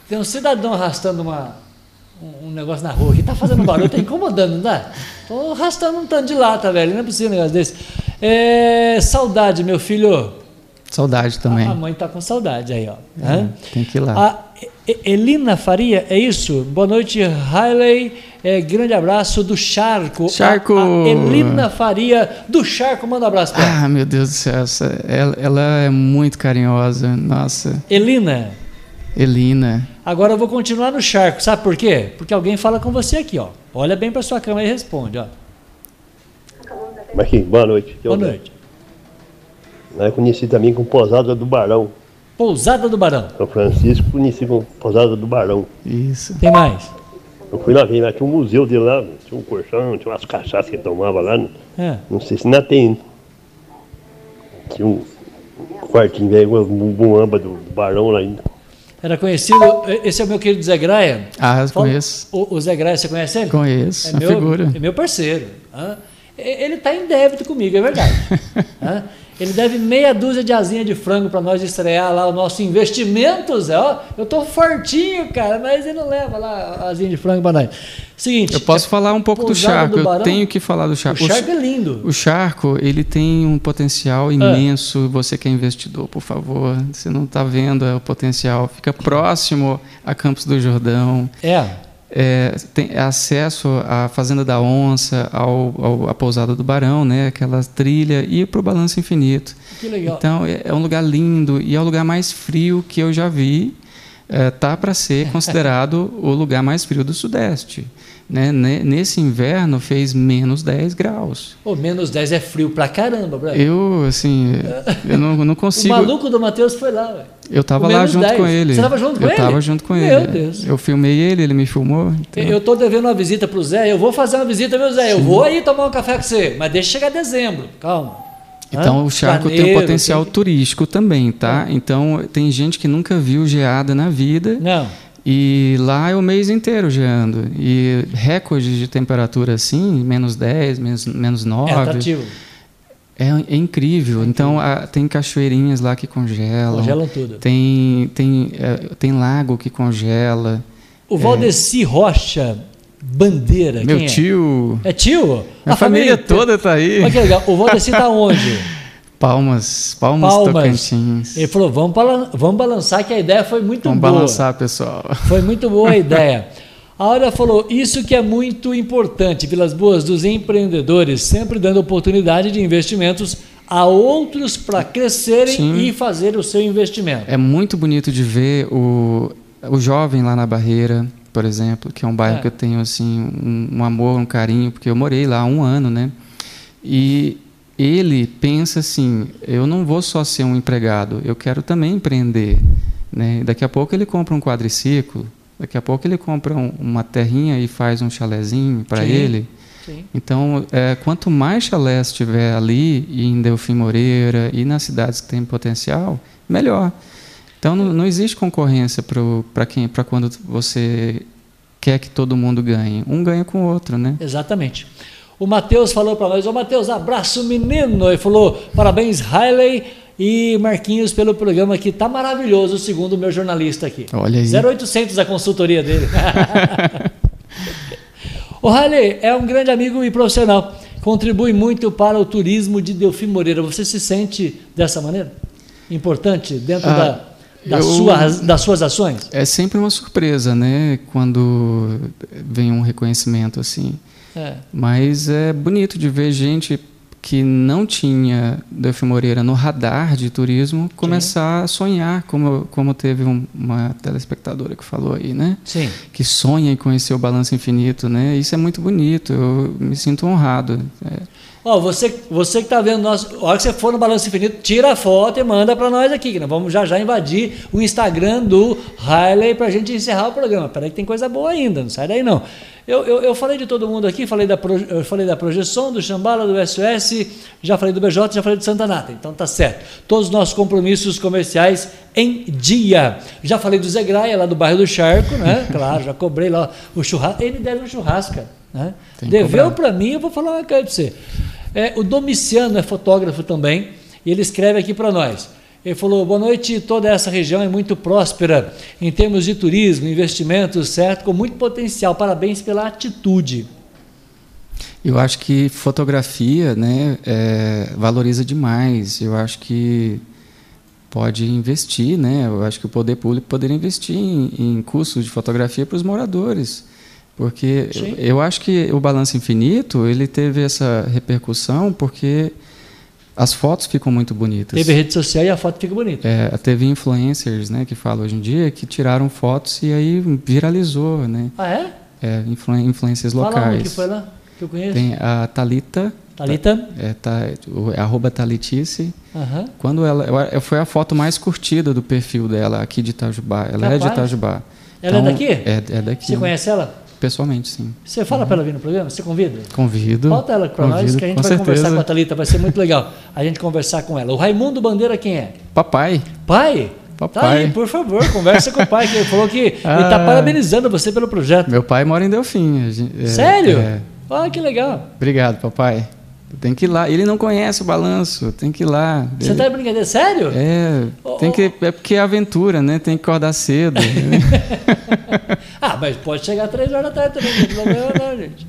Tem um cidadão arrastando uma, um, um negócio na rua que tá fazendo barulho, tá incomodando, não dá? Tô arrastando um tanto de lata, velho. Não é possível um negócio desse. É, saudade, meu filho. Saudade também. A, a mãe tá com saudade aí, ó. É, tem que ir lá. A Elina Faria, é isso? Boa noite, Riley. É, grande abraço do Charco. A- Charco! A, Elina Faria do Charco, manda um abraço pra ela. Ah, meu Deus do céu. essa- ela, ela é muito carinhosa. Nossa. Elina, Elina. agora eu vou continuar no Charco. Sabe por quê? Porque alguém fala com você aqui, ó. Olha bem pra sua câmera e responde, ó. Marquinhos, boa noite. Boa noite. Eu conheci também com Posada do Barão. Pousada do Barão. São Francisco conheci com Posada do Barão. Isso. Tem mais? Eu fui lá ver, lá tinha um museu dele lá, tinha um colchão, tinha umas cachaças que ele tomava lá. É. Não sei se ainda tem. Tinha um quartinho velho, uma buamba do, do Barão lá ainda. Era conhecido. Esse é o meu querido Zé Graia. Ah, Fala- conheço. O, o Zé Graia, você conhece ele? Conheço. É meu, figura. é meu parceiro. Ele está em débito comigo, é verdade. Ele deve meia dúzia de asinha de frango para nós estrear lá o nosso investimento, Zé. Ó, eu tô fortinho, cara, mas ele não leva lá a asinha de frango para nós. Seguinte. Eu posso falar um pouco do charco. do Eu Barão? tenho que falar do O charco. charco é lindo. O charco, ele tem um potencial imenso. Você que é investidor, por favor, você não está vendo é, o potencial. Fica próximo a Campos do Jordão. É. É, tem acesso à Fazenda da Onça, ao, ao- à Pousada do Barão, né? aquela trilha, e para o Balanço Infinito. Que legal. Então, é, é um lugar lindo e é o lugar mais frio que eu já vi. É, tá para ser considerado o lugar mais frio do Sudeste. Né? Ne- Nesse inverno fez menos 10 graus. Pô, menos 10 é frio pra caramba, brother. Eu, assim, eu não, não O consigo. maluco do Matheus foi lá, velho. Eu estava o lá junto 10. com ele. Você tava junto com eu ele? estava junto com Meu ele. Deus. Eu filmei ele, ele me filmou. então- Eu tô devendo uma visita pro Zé, eu vou fazer uma visita, meu Zé. Eu vou aí tomar um café com você, mas deixa chegar dezembro, calma. Então Hã? o charco tem um potencial tem- turístico também, tá? Então tem gente que nunca viu geada na vida Não, e lá é o mês inteiro geando. E recordes de temperatura assim, menos 10, menos, menos 9. é atrativo. É, é incrível. Então a- tem cachoeirinhas lá que congelam. Congelam tudo. Tem, tem, é, tem lago que congela. O Valdeci Rocha Bandeira, Meu é? tio. É tio? A família toda tá aí. Olha que legal. O Valdeci tá onde? Palmas, palmas, palmas. Tocantins. Ele falou: vamos, vamos balançar, que a ideia foi muito vamos boa. Vamos balançar, pessoal. Foi muito boa a ideia. A Áurea falou: isso que é muito importante, Vilas Boas, dos empreendedores, sempre dando oportunidade de investimentos a outros para crescerem Sim. e fazer o seu investimento. É muito bonito de ver o, o jovem lá na Barreira, por exemplo, que é um bairro é. que eu tenho assim um, um, amor, um carinho, porque eu morei lá há um ano, né? E ele pensa assim: eu não vou só ser um empregado, eu quero também empreender. Né? Daqui a pouco ele compra um quadriciclo, daqui a pouco ele compra um, uma terrinha e faz um chalezinho para ele. Sim. Então, é, quanto mais chalés tiver ali, em Delfim Moreira e nas cidades que têm potencial, melhor. Então, não, não existe concorrência para quem, para quando você quer que todo mundo ganhe. Um ganha com o outro, né? Exatamente. O Matheus falou para nós, ô Matheus, abraço menino, ele falou, parabéns Riley e Marquinhos pelo programa que tá maravilhoso, segundo o meu jornalista aqui. Olha aí. 0800 a consultoria dele. o Riley é um grande amigo e profissional, contribui muito para o turismo de Delfim Moreira. Você se sente dessa maneira? Importante dentro ah, da, das, eu, suas, das suas ações? É sempre uma surpresa, né? Quando vem um reconhecimento assim. É. Mas é bonito de ver gente que não tinha Delfim Moreira no radar de turismo começar Sim. a sonhar, como, como teve um, uma telespectadora que falou aí, né? Sim. Que sonha em conhecer o Balanço Infinito, né? Isso é muito bonito, eu me sinto honrado. É. Ó, você, você que está vendo nós, a hora que você for no Balanço Infinito, tira a foto e manda para nós aqui, que nós vamos já já invadir o Instagram do Riley para a gente encerrar o programa. Peraí que tem coisa boa ainda, não sai daí não. Eu, eu, eu, falei de todo mundo aqui, falei da, eu falei da projeção, do Chambala, do SOS, já falei do BJ, já falei do Santa Nata. Então tá certo. Todos os nossos compromissos comerciais em dia. Já falei do Zé Graia, lá do bairro do Charco, né? Claro, já cobrei lá o churrasco. Ele deve um churrasco, né? Deveu para mim, eu vou falar uma coisa para você. É, o Domiciano é fotógrafo também, e ele escreve aqui para nós. Ele falou: boa noite, toda essa região é muito próspera em termos de turismo, investimentos, certo? Com muito potencial. Parabéns pela atitude. Eu acho que fotografia né, é, valoriza demais. Eu acho que pode investir, né? Eu acho que o poder público poderia investir em, em cursos de fotografia para os moradores. Porque eu, eu acho que o Balanço Infinito ele teve essa repercussão porque as fotos ficam muito bonitas. Teve rede social e a foto fica bonita. É, teve influencers, né, que falam hoje em dia, que tiraram fotos e aí viralizou, né? Ah, é? É, influ influências locais. Fala um que foi lá, que eu conheço. Tem a Talita. Talita? É, tá, é arroba Talitice. Uhum. Quando ela, foi a foto mais curtida do perfil dela aqui de Itajubá. Ela Capaz. é de Itajubá. Ela é então, é daqui? É, é daqui. Você conhece ela? Pessoalmente, sim. Você fala uhum. para ela vir no programa? Você convida? Convido. Falta ela para nós, que a gente vai certeza. conversar com a Thalita. Vai ser muito legal a gente conversar com ela. O Raimundo Bandeira, quem é? Papai. Pai? Papai. Tá aí, por favor, conversa com o pai, que ele falou que ah, ele está parabenizando você pelo projeto. Meu pai mora em Delfim. É, Sério? É... Ah, que legal. Obrigado, papai. Tem que ir lá. Ele não conhece o balanço, tem que ir lá. Você está de brincadeira? Sério? É, oh, tem que, é porque é aventura, né? Tem que acordar cedo. ah, mas pode chegar três horas da tarde também, não tem problema não, gente.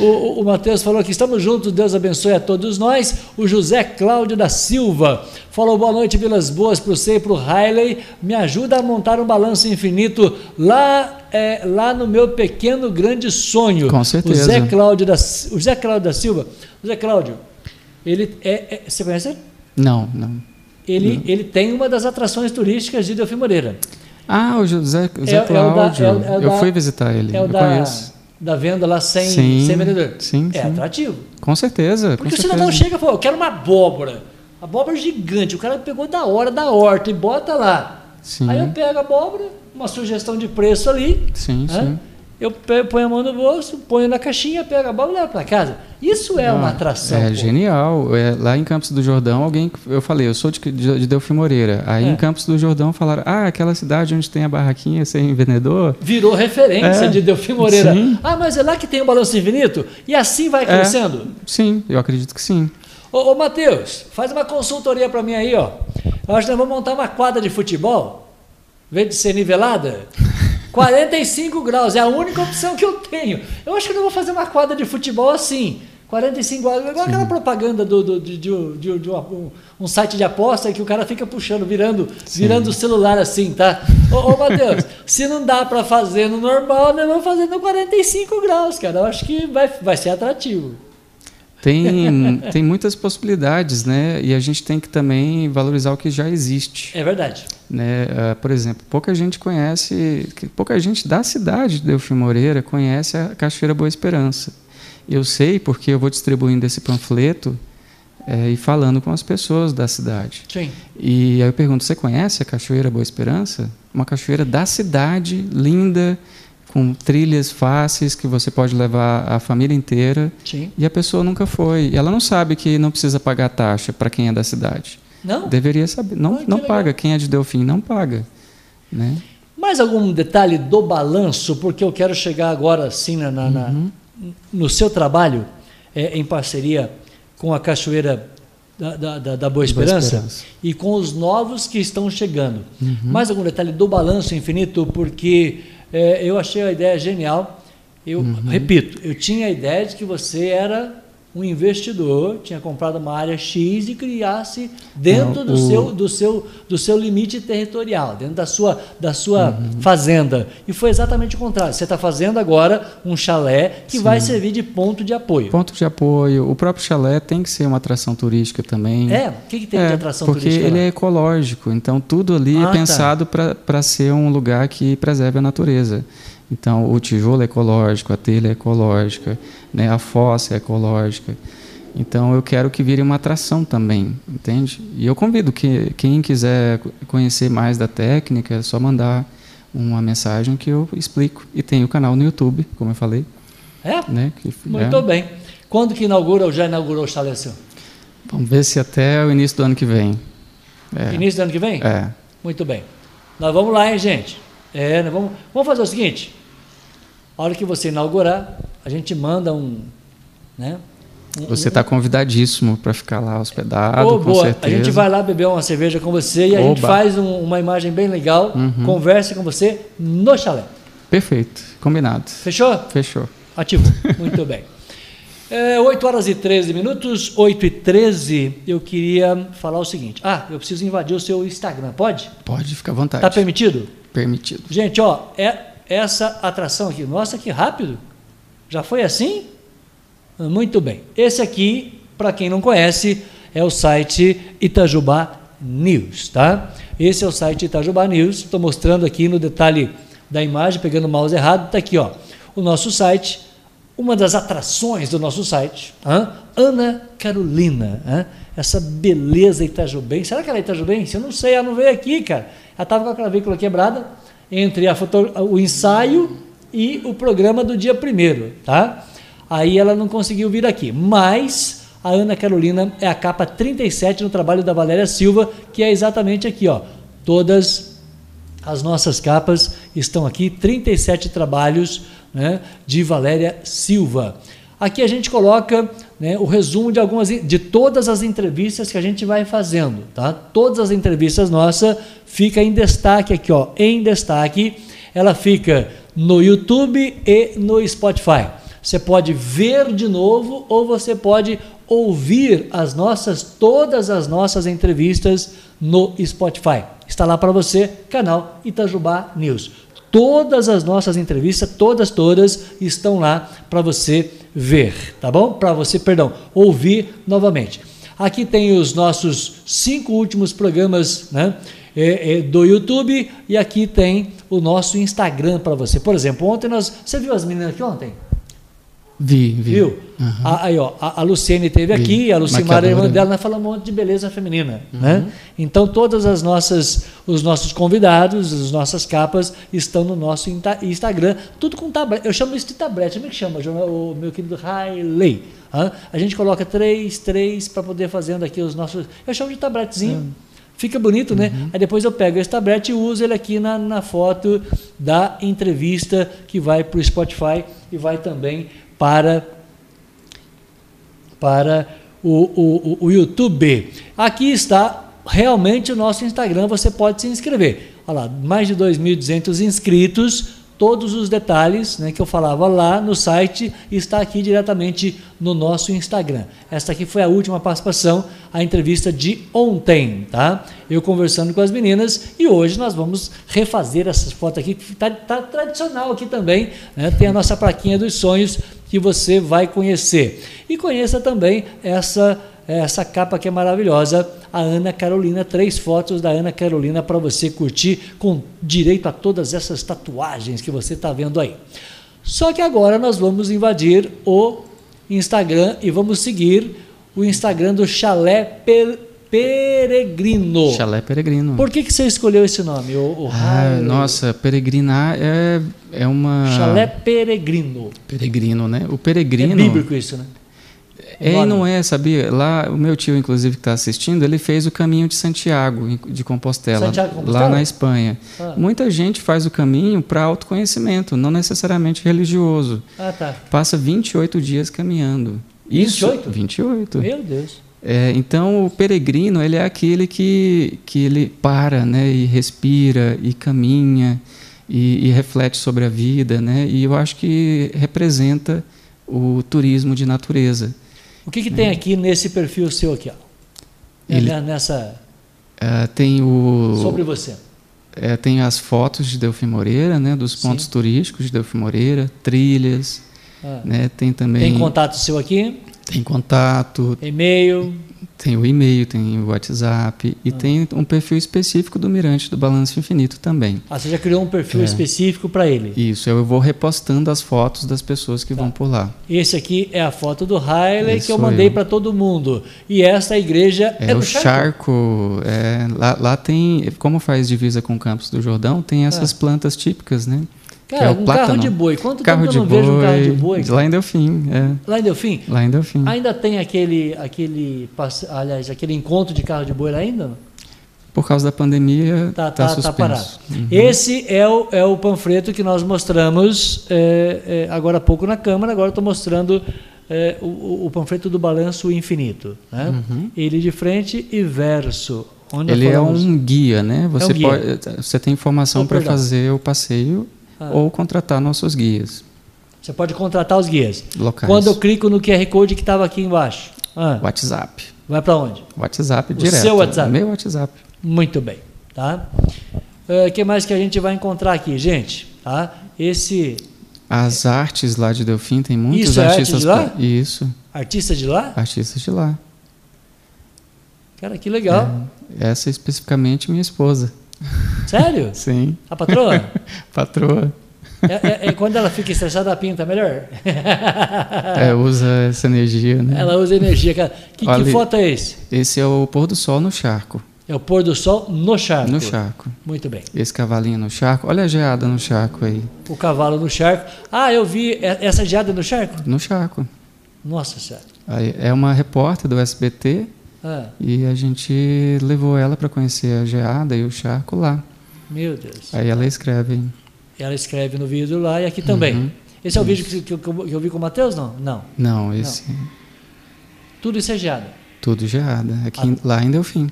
O, o, o Matheus falou que estamos juntos, Deus abençoe a todos nós. O José Cláudio da Silva falou boa noite, Vilas Boas, para você e para o Riley. Me ajuda a montar um balanço infinito lá, é, lá no meu pequeno grande sonho. Com certeza. O Zé Cláudio da, o Zé Cláudio da Silva. O Zé Cláudio, ele é, é você conhece ele? Não, não. Ele, não. ele tem uma das atrações turísticas de Delfim Moreira. Ah, o José, José é, Cláudio. É o da, é, é eu da, fui visitar ele. É o eu da, conheço da venda lá sem, sim, sem vendedor. Sim, é sim. atrativo. Com certeza. Porque com o cidadão chega e fala, eu quero uma abóbora. Abóbora gigante. O cara pegou da hora da horta e bota lá. Sim. Aí eu pego a abóbora, uma sugestão de preço ali. Sim, né? sim. Eu ponho a mão no bolso, ponho na caixinha, pego a abóbora e levo para casa. Isso é uma atração. É pô. genial. É, lá em Campos do Jordão, alguém. Eu falei, eu sou de, de, de Delfim Moreira. Aí é. em Campos do Jordão falaram: ah, aquela cidade onde tem a barraquinha sem vendedor. Virou referência é. de Delfim Moreira. Sim. Ah, mas é lá que tem o balanço infinito? E assim vai é. crescendo? Sim, eu acredito que sim. Ô, ô Matheus, faz uma consultoria para mim aí, ó. Eu acho que nós vamos montar uma quadra de futebol, em vez de ser nivelada. 45 graus, é a única opção que eu tenho. Eu acho que eu não vou fazer uma quadra de futebol assim 45 graus, igual aquela propaganda do, do, de, de, de, de um, um, site de aposta que o cara fica puxando, virando, virando o celular assim, tá? Ô, ô Matheus, se não dá para fazer no normal, nós vamos fazer no 45 graus, cara. Eu acho que vai, vai ser atrativo. Tem, tem muitas possibilidades, né? E a gente tem que também valorizar o que já existe. É verdade. Né? Uh, por exemplo, pouca gente conhece, pouca gente da cidade de Delfim Moreira conhece a Cachoeira Boa Esperança. Eu sei porque eu vou distribuindo esse panfleto é, e falando com as pessoas da cidade. Sim. E aí eu pergunto: você conhece a Cachoeira Boa Esperança? Uma cachoeira da cidade, linda, com trilhas fáceis que você pode levar a família inteira. Sim. E a pessoa nunca foi. E ela não sabe que não precisa pagar taxa para quem é da cidade. Não? Deveria saber. Não, não paga. Quem é de Delfim não paga. Né? Mais algum detalhe do balanço? Porque eu quero chegar agora assim na, na, uhum no seu trabalho, é, em parceria com a Cachoeira da, da, da Boa, Esperança, Boa, Esperança, e com os novos que estão chegando. Uhum. Mais algum detalhe do balanço infinito, porque é, eu achei a ideia genial. Eu uhum. repito, eu tinha a ideia de que você era um investidor tinha comprado uma área X e criasse dentro Não, do, o... seu, do, seu, do seu limite territorial, dentro da sua, da sua uhum. fazenda. E foi exatamente o contrário. Você está fazendo agora um chalé que Sim. vai servir de ponto de apoio. Ponto de apoio. O próprio chalé tem que ser uma atração turística também. É? O que, que tem é, de atração porque turística? Porque ele é ecológico. Então, tudo ali é ah, é pensado tá. para ser um lugar que preserve a natureza. Então, o tijolo é ecológico, a telha é ecológica, né, a fossa é ecológica. Então, eu quero que vire uma atração também, entende? E eu convido que quem quiser conhecer mais da técnica, é só mandar uma mensagem que eu explico. E tem o canal no YouTube, como eu falei. É? Né, que, Muito é. bem. Quando que inaugura ou já inaugurou o chalé Vamos ver se até o início do ano que vem. É. Início do ano que vem? É. Muito bem. Nós vamos lá, hein, gente? É, vamos, vamos fazer o seguinte. A hora que você inaugurar, a gente manda um. Né, um você está convidadíssimo para ficar lá hospedado, oh, com boa. certeza. A gente vai lá beber uma cerveja com você e a Oba. gente faz um, uma imagem bem legal, uhum. conversa com você no chalé. Perfeito, combinado. Fechou? Fechou. Ativo. Muito bem. É, 8 horas e 13 minutos, 8 e 13, eu queria falar o seguinte. Ah, eu preciso invadir o seu Instagram, pode? Pode, fica à vontade. Está permitido? Permitido. Gente, ó, é, essa atração aqui. Nossa, que rápido! Já foi assim? Muito bem. Esse aqui, para quem não conhece, é o site Itajubá News, tá? Esse é o site Itajubá News. Estou mostrando aqui no detalhe da imagem, pegando o mouse errado. Está aqui, ó. O nosso site, uma das atrações do nosso site, hein? Ana Carolina, hein? essa beleza Itajubense. Será que ela é Itajubense? Eu não sei, ela não veio aqui, cara. Ela estava com a clavícula quebrada, entre o ensaio e o programa do dia primeiro, tá? Aí ela não conseguiu vir aqui, mas a Ana Carolina é a capa 37 no trabalho da Valéria Silva, que é exatamente aqui, ó. Todas as nossas capas estão aqui, 37 trabalhos né, de Valéria Silva. Aqui a gente coloca né, o resumo de algumas de todas as entrevistas que a gente vai fazendo, tá? Todas as entrevistas nossas fica em destaque aqui, ó, em destaque. Ela fica no YouTube e no Spotify. Você pode ver de novo ou você pode ouvir as nossas todas as nossas entrevistas no Spotify. Está lá para você, canal Itajubá News. Todas as nossas entrevistas, todas, todas, estão lá para você ver, tá bom? Para você, perdão, ouvir novamente. Aqui tem os nossos cinco últimos programas né, é, é, do YouTube e aqui tem o nosso Instagram para você. Por exemplo, ontem nós. Você viu as meninas aqui ontem? Vi, vi. Viu? Uhum. A, aí, ó, a, a Luciene esteve aqui, a Lucimar, a irmã dela, nós falamos um monte de beleza feminina. Uhum. Né? Então, todas as nossas, os nossos convidados, as nossas capas estão no nosso Instagram, tudo com tablete. Eu chamo isso de tablete. Como é que chama, o meu querido Riley? A gente coloca três, três, para poder fazendo aqui os nossos. Eu chamo de tabletezinho. Uhum. Fica bonito, né? uhum. né? Aí depois eu pego esse tablete e uso ele aqui na, na foto da entrevista que vai para o Spotify e vai também para, para o, o, o YouTube. Aqui está realmente o nosso Instagram, você pode se inscrever. Olha lá, mais de 2.200 inscritos todos os detalhes né, que eu falava lá no site está aqui diretamente no nosso Instagram. Esta aqui foi a última participação, a entrevista de ontem, tá? Eu conversando com as meninas e hoje nós vamos refazer essas fotos aqui, que está tá tradicional aqui também, né? Tem a nossa plaquinha dos sonhos que você vai conhecer. E conheça também essa essa capa que é maravilhosa, a Ana Carolina, três fotos da Ana Carolina para você curtir com direito a todas essas tatuagens que você está vendo aí. Só que agora nós vamos invadir o Instagram e vamos seguir o Instagram do Chalé per Peregrino. Chalé Peregrino. Por que, que você escolheu esse nome? O, o ah, nossa, peregrinar é, é uma. Chalé Peregrino. Peregrino, né? O peregrino. É bíblico isso, né? É e não é, sabia? Lá, o meu tio, inclusive, que está assistindo, ele fez o caminho de Santiago, de Compostela, Santiago, Compostela? lá na Espanha. Ah. Muita gente faz o caminho para autoconhecimento, não necessariamente religioso. Ah, tá. Passa 28 dias caminhando. 28? Isso, 28. Meu Deus. É, então, o peregrino, ele é aquele que, que ele para, né, e respira, e caminha, e, e reflete sobre a vida, né? E eu acho que representa o turismo de natureza. O que, que tem aqui nesse perfil seu aqui? Ó? Ele, Nessa. Uh, tem o. Sobre você. É, tem as fotos de Delfim Moreira, né, dos pontos Sim. turísticos de Delfim Moreira, trilhas. Ah. Né, tem também. Tem contato seu aqui? Tem contato. E-mail. Tem o e-mail, tem o WhatsApp e ah. tem um perfil específico do Mirante do Balanço Infinito também. Ah, você já criou um perfil é. específico para ele? Isso, eu vou repostando as fotos das pessoas que tá. vão por lá. Esse aqui é a foto do Riley que eu mandei para todo mundo. E esta igreja é, é o Charco. Charco é, lá, lá, tem, como faz divisa com o Campos do Jordão, tem essas ah. plantas típicas, né? Cara, é um plátano. carro de boi. Quanto carro tempo eu não boi, vejo um carro de boi? Lá em Delfim, é. Lá em Delfim? Lá em Delfim. Ainda tem aquele, aquele, aliás, aquele encontro de carro de boi lá ainda? Por causa da pandemia, está tá, tá, tá parado. Uhum. Esse é o, é o panfleto que nós mostramos é, é, agora há pouco na Câmara. Agora estou mostrando é, o, o, panfleto do Balanço Infinito. Né? Uhum. Ele de frente e verso. Ele é um guia, né? Você, um guia. Pode, você tem informação oh, para fazer o passeio ah. ou contratar nossos guias. Você pode contratar os guias. Locais. Quando eu clico no QR Code que estava aqui embaixo. Ah. WhatsApp. Vai para onde? WhatsApp o direto. Seu WhatsApp. Meu WhatsApp. Muito bem, tá? O uh, que mais que a gente vai encontrar aqui, gente? Tá? Esse as artes lá de Delfim tem muitos Isso artistas. É arte de lá? Isso. Artistas de lá? Artistas de lá. Cara, que legal. É, essa é especificamente minha esposa. Sério? Sim. A patroa? patroa. É, é, é, quando ela fica estressada, a pinta melhor? é, usa essa energia, né? Ela usa energia. Que, que foto é esse? Esse é o pôr do sol no charco. É o pôr do sol no charco? No charco. Muito bem. Esse cavalinho no charco. Olha a geada no charco aí. O cavalo no charco. Ah, eu vi é, essa geada no charco? No charco. Nossa Senhora. é uma repórter do SBT ah. e a gente levou ela para conhecer a geada e o charco lá. Meu Deus. Aí ela escreve. Ela escreve no vídeo lá e aqui também. Uhum. Esse é o vídeo que, que, que, eu vi com o Matheus, não? Não. Não, esse. Não. Tudo isso é geada. Tudo geada. Aqui, ah. Lá em Delfim.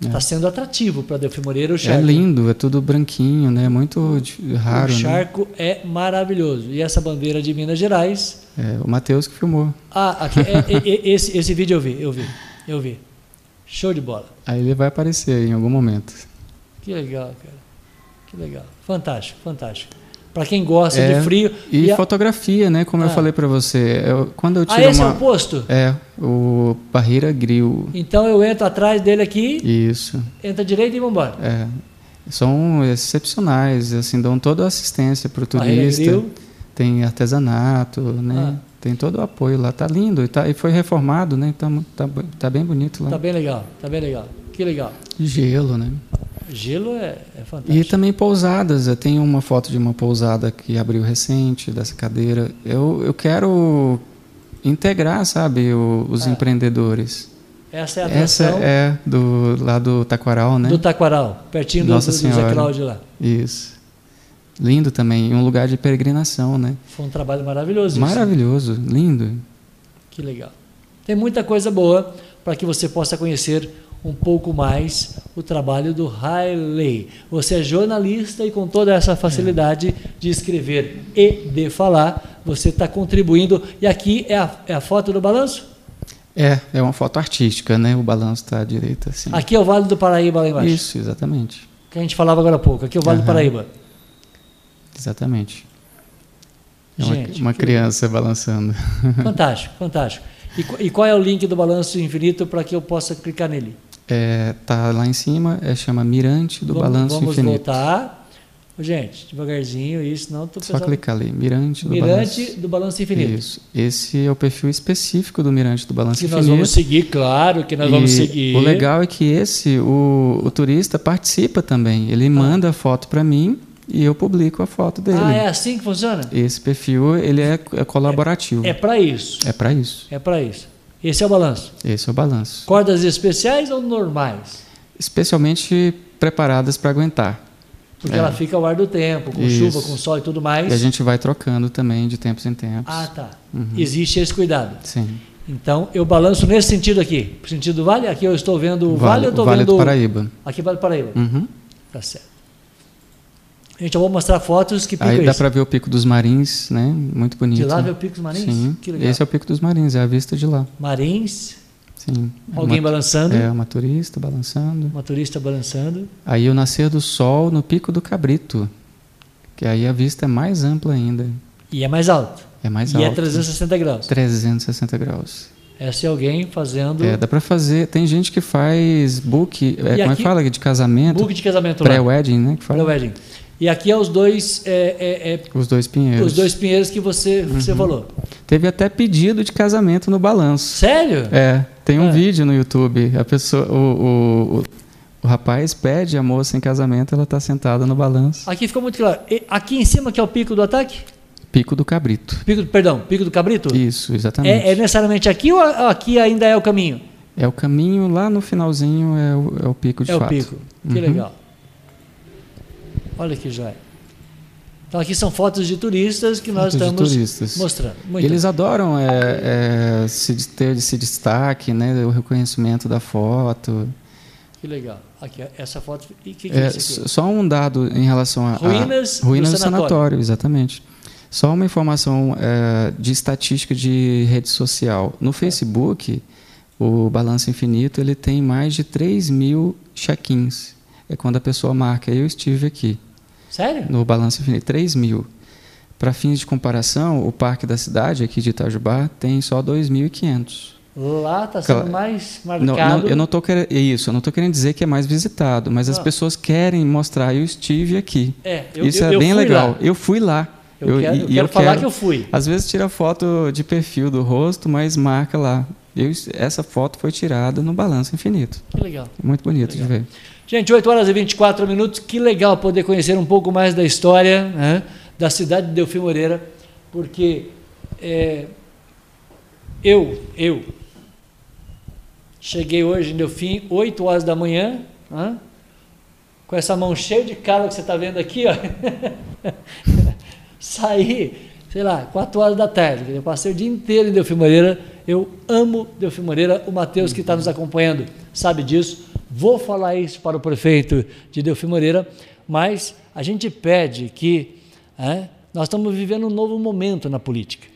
Está é. sendo atrativo para Delfim Moreira o é charco. É lindo, é tudo branquinho, né? Muito raro. O né? charco né? é maravilhoso. E essa bandeira de Minas Gerais. É, o Matheus que filmou. Ah, aqui, é, é, é, esse, esse vídeo eu vi, eu vi, eu vi. Show de bola. Aí ele vai aparecer em algum momento. Que legal, cara. Que legal. Fantástico, fantástico. Para quem gosta é, de frio. E, e a... fotografia, né? Como ah. eu falei para você. Eu, quando eu tiro ah, esse uma... é o posto? É, o Barreira Grill. Então eu entro atrás dele aqui. Isso. Entra direito e vamos embora. É. São excepcionais, assim, dão toda a assistência para o turista. Grill. Tem artesanato, né? Ah. Tem todo o apoio lá. Tá lindo. E, tá, e foi reformado, né? Tá, tá, tá bem bonito lá. Tá bem legal, tá bem legal. Que legal. Gelo, né? Gelo é, é, fantástico. E também pousadas. Eu tenho uma foto de uma pousada que abriu recente, dessa cadeira. Eu, eu quero integrar, sabe, o, os ah. empreendedores. Essa é a? Essa é do, lá do Taquaral, né? Do Taquaral, pertinho do, Nossa do, do Zé Cláudio lá. Isso. Lindo também, um lugar de peregrinação, né? Foi um trabalho maravilhoso. Maravilhoso, isso. lindo. Que legal. Tem muita coisa boa para que você possa conhecer um pouco mais o trabalho do Riley. Você é jornalista e com toda essa facilidade de escrever e de falar, você está contribuindo. E aqui é a, é a foto do balanço? É, é uma foto artística, né? O balanço está à direita, assim. Aqui é o Vale do Paraíba lá embaixo. Isso, exatamente. Que a gente falava agora há pouco. Aqui é o Vale Aham. do Paraíba. Exatamente. É uma, Gente, uma que- criança balançando. Fantástico, fantástico. E, e qual é o link do balanço infinito para que eu possa clicar nele? É, tá lá em cima, é, chama Mirante do vamos Balanço vamos Infinito. voltar. Gente, devagarzinho, isso, não estou Só clicar ali, Mirante do Mirante Balanço. do Balanço Infinito. Isso. Esse é o perfil específico do Mirante do Balanço Que nós Infinito. vamos seguir, claro que nós vamos E seguir. O legal é que esse, o, o turista participa também. Ele manda a foto para mim e eu publico a foto dele. Ah, é assim que funciona? Esse perfil ele é, é colaborativo. É para isso. É para isso. É para isso. Esse é o balanço. Esse é o balanço. Cordas especiais ou normais? Especialmente preparadas para aguentar. Porque É. ela fica ao ar do tempo, com Isso. chuva, com sol e tudo mais. E a gente vai trocando também de tempos em tempos. Ah, tá. Uhum. Existe esse cuidado. Sim. Então, eu balanço nesse sentido aqui. Sentido do vale, aqui eu estou vendo o vale, eu o estou vale vendo. do Paraíba. Aqui Vale do Paraíba. Uhum. Tá certo. Gente, eu vou mostrar fotos que pico Aí é dá para ver o Pico dos Marins, né? Muito bonito. De lá ver o Pico dos Marins? Sim. Que legal. Esse é o Pico dos Marins, é a vista de lá. Marins, Sim. É alguém uma, balançando, É, uma turista balançando. uma turista balançando. Aí o nascer do sol no Pico do Cabrito, que aí a vista é mais ampla ainda. E é mais alto. É mais e alto. é 360 graus. 360 graus. Essa é alguém fazendo É, dá para fazer. Tem gente que faz book, é, como é que fala? De casamento. book de casamento. Pré-wedding, né? Pré-wedding. E aqui é os dois, é, é, é, Os dois pinheiros. os dois pinheiros que você, você Uhum. falou. Teve até pedido de casamento no balanço. Sério? É, tem um Ah. vídeo no YouTube. A pessoa, o, o, o, o rapaz pede a moça em casamento, ela está sentada no balanço. Aqui ficou muito claro. E aqui em cima que é o pico do ataque? Pico do Cabrito. Pico, perdão, pico do cabrito? Isso, exatamente. É, é necessariamente aqui ou aqui ainda é o caminho? É o caminho lá no finalzinho, é o, é o pico de é fato. o pico. Que Uhum. legal. Olha que joia. Então aqui são fotos de turistas que nós Fotos de estamos mostrando. Muito Eles adoram é, é, se, ter esse destaque, né, o reconhecimento da foto. que legal. Aqui, essa foto. E que, que é É, aqui? só um dado em relação a, a- Ruínas do ruínas do sanatório. sanatório, exatamente. Só uma informação é, de estatística de rede social. No Facebook, o Balanço Infinito ele tem mais de 3 mil check-ins. É quando a pessoa marca, eu estive aqui. Sério? no Balanço Infinito, 3 mil. Para fins de comparação, o Parque da Cidade, aqui de Itajubá, tem só 2.500. Lá está sendo Claro. mais Não, marcado. não, eu não tô querendo, isso, eu não estou querendo dizer que é mais visitado, mas as Ah. pessoas querem mostrar, eu estive aqui. É, eu, isso eu, é eu bem legal. lá. Eu fui lá. Eu, quero, e quero falar que eu fui. Às vezes tira foto de perfil do rosto, mas marca lá. Essa foto foi tirada no Balanço Infinito. Que legal. Muito bonito de ver. Gente, 8 horas e 24 minutos. Que legal poder conhecer um pouco mais da história né, da cidade de Delfim Moreira, porque é, eu, eu, cheguei hoje em Delfim, 8 horas da manhã, né, com essa mão cheia de calo que você está vendo aqui, ó. saí, sei lá, 4 horas da tarde. Eu passei o dia inteiro em Delfim Moreira. Eu amo Delfim Moreira. O Matheus, que está nos acompanhando, sabe disso. Vou falar isso para o prefeito de Delfim Moreira, mas a gente pede que é, nós estamos vivendo um novo momento na política.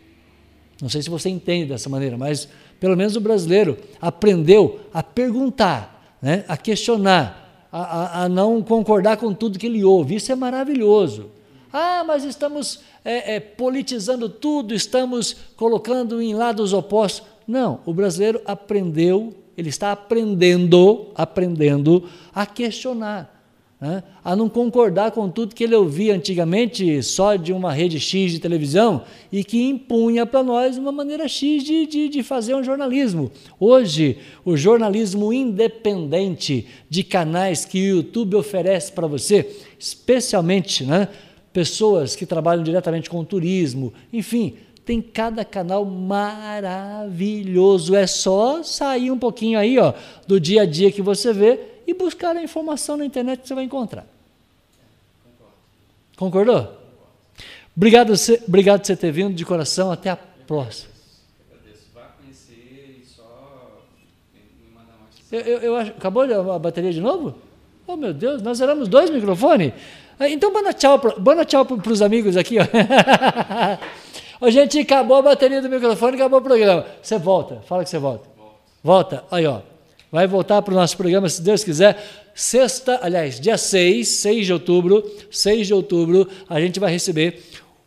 Não sei se você entende dessa maneira, mas pelo menos o brasileiro aprendeu a perguntar, né, a questionar, a, a, a não concordar com tudo que ele ouve. Isso é maravilhoso. Ah, mas estamos é, é, politizando tudo, estamos colocando em lados opostos. Não, o brasileiro aprendeu, ele está aprendendo, aprendendo a questionar né, a não concordar com tudo que ele ouvia antigamente só de uma rede X de televisão e que impunha para nós uma maneira X de, de, de fazer um jornalismo. Hoje, o jornalismo independente de canais que o YouTube oferece para você, especialmente né, pessoas que trabalham diretamente com turismo, enfim, tem cada canal maravilhoso. É só sair um pouquinho aí ó, do dia a dia que você vê e buscar a informação na internet que você vai encontrar. Concordou? Obrigado, obrigado por você ter vindo de coração. Até a próxima. Eu, eu, eu acho, acabou a bateria de novo? Oh, meu Deus, nós éramos dois microfones? Ah, então, manda tchau para os amigos aqui. Ó. Ô, gente, acabou a bateria do microfone, acabou o programa. Você volta, fala que você volta. Volta, aí, ó. Vai voltar para o nosso programa, se Deus quiser. Sexta, aliás, dia 6, 6 de outubro, 6 de outubro, a gente vai receber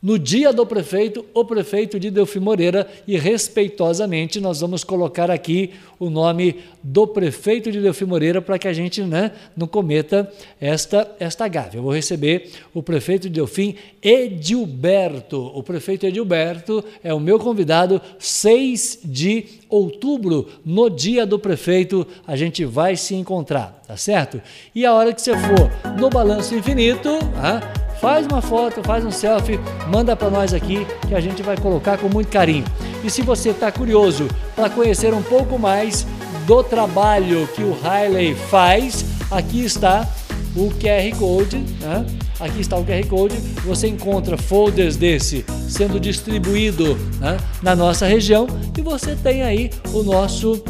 no dia do prefeito, o prefeito de Delfim Moreira, e respeitosamente nós vamos colocar aqui o nome do prefeito de Delfim Moreira para que a gente né, não cometa esta, esta gafe. Eu vou receber o prefeito de Delfim, Edilberto. O prefeito Edilberto é o meu convidado, 6 de outubro, no dia do prefeito, a gente vai se encontrar, tá certo? E a hora que você for no Balanço Infinito, ah, Faz uma foto, faz um selfie, manda para nós aqui que a gente vai colocar com muito carinho. E se você está curioso para conhecer um pouco mais do trabalho que o Riley faz, aqui está o QR Code. Né? Aqui está o QR Code. Você encontra folders desse sendo distribuído né, na nossa região e você tem aí o nosso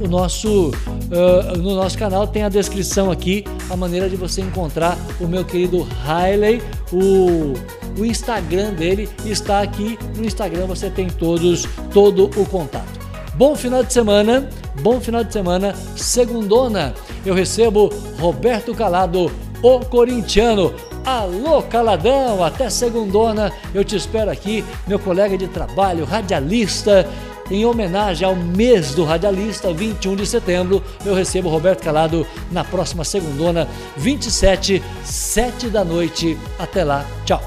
o nosso, uh, no nosso canal tem a descrição aqui, a maneira de você encontrar o meu querido Riley, o, o Instagram dele está aqui. No Instagram você tem todos todo o contato. Bom final de semana, bom final de semana. Segundona, eu recebo Roberto Calado, o corintiano. Alô, Caladão, até segundona. Eu te espero aqui, meu colega de trabalho, radialista em homenagem ao mês do radialista, 21 de setembro, eu recebo Roberto Calado na próxima segundona, 27, 7 da noite. Até lá, tchau.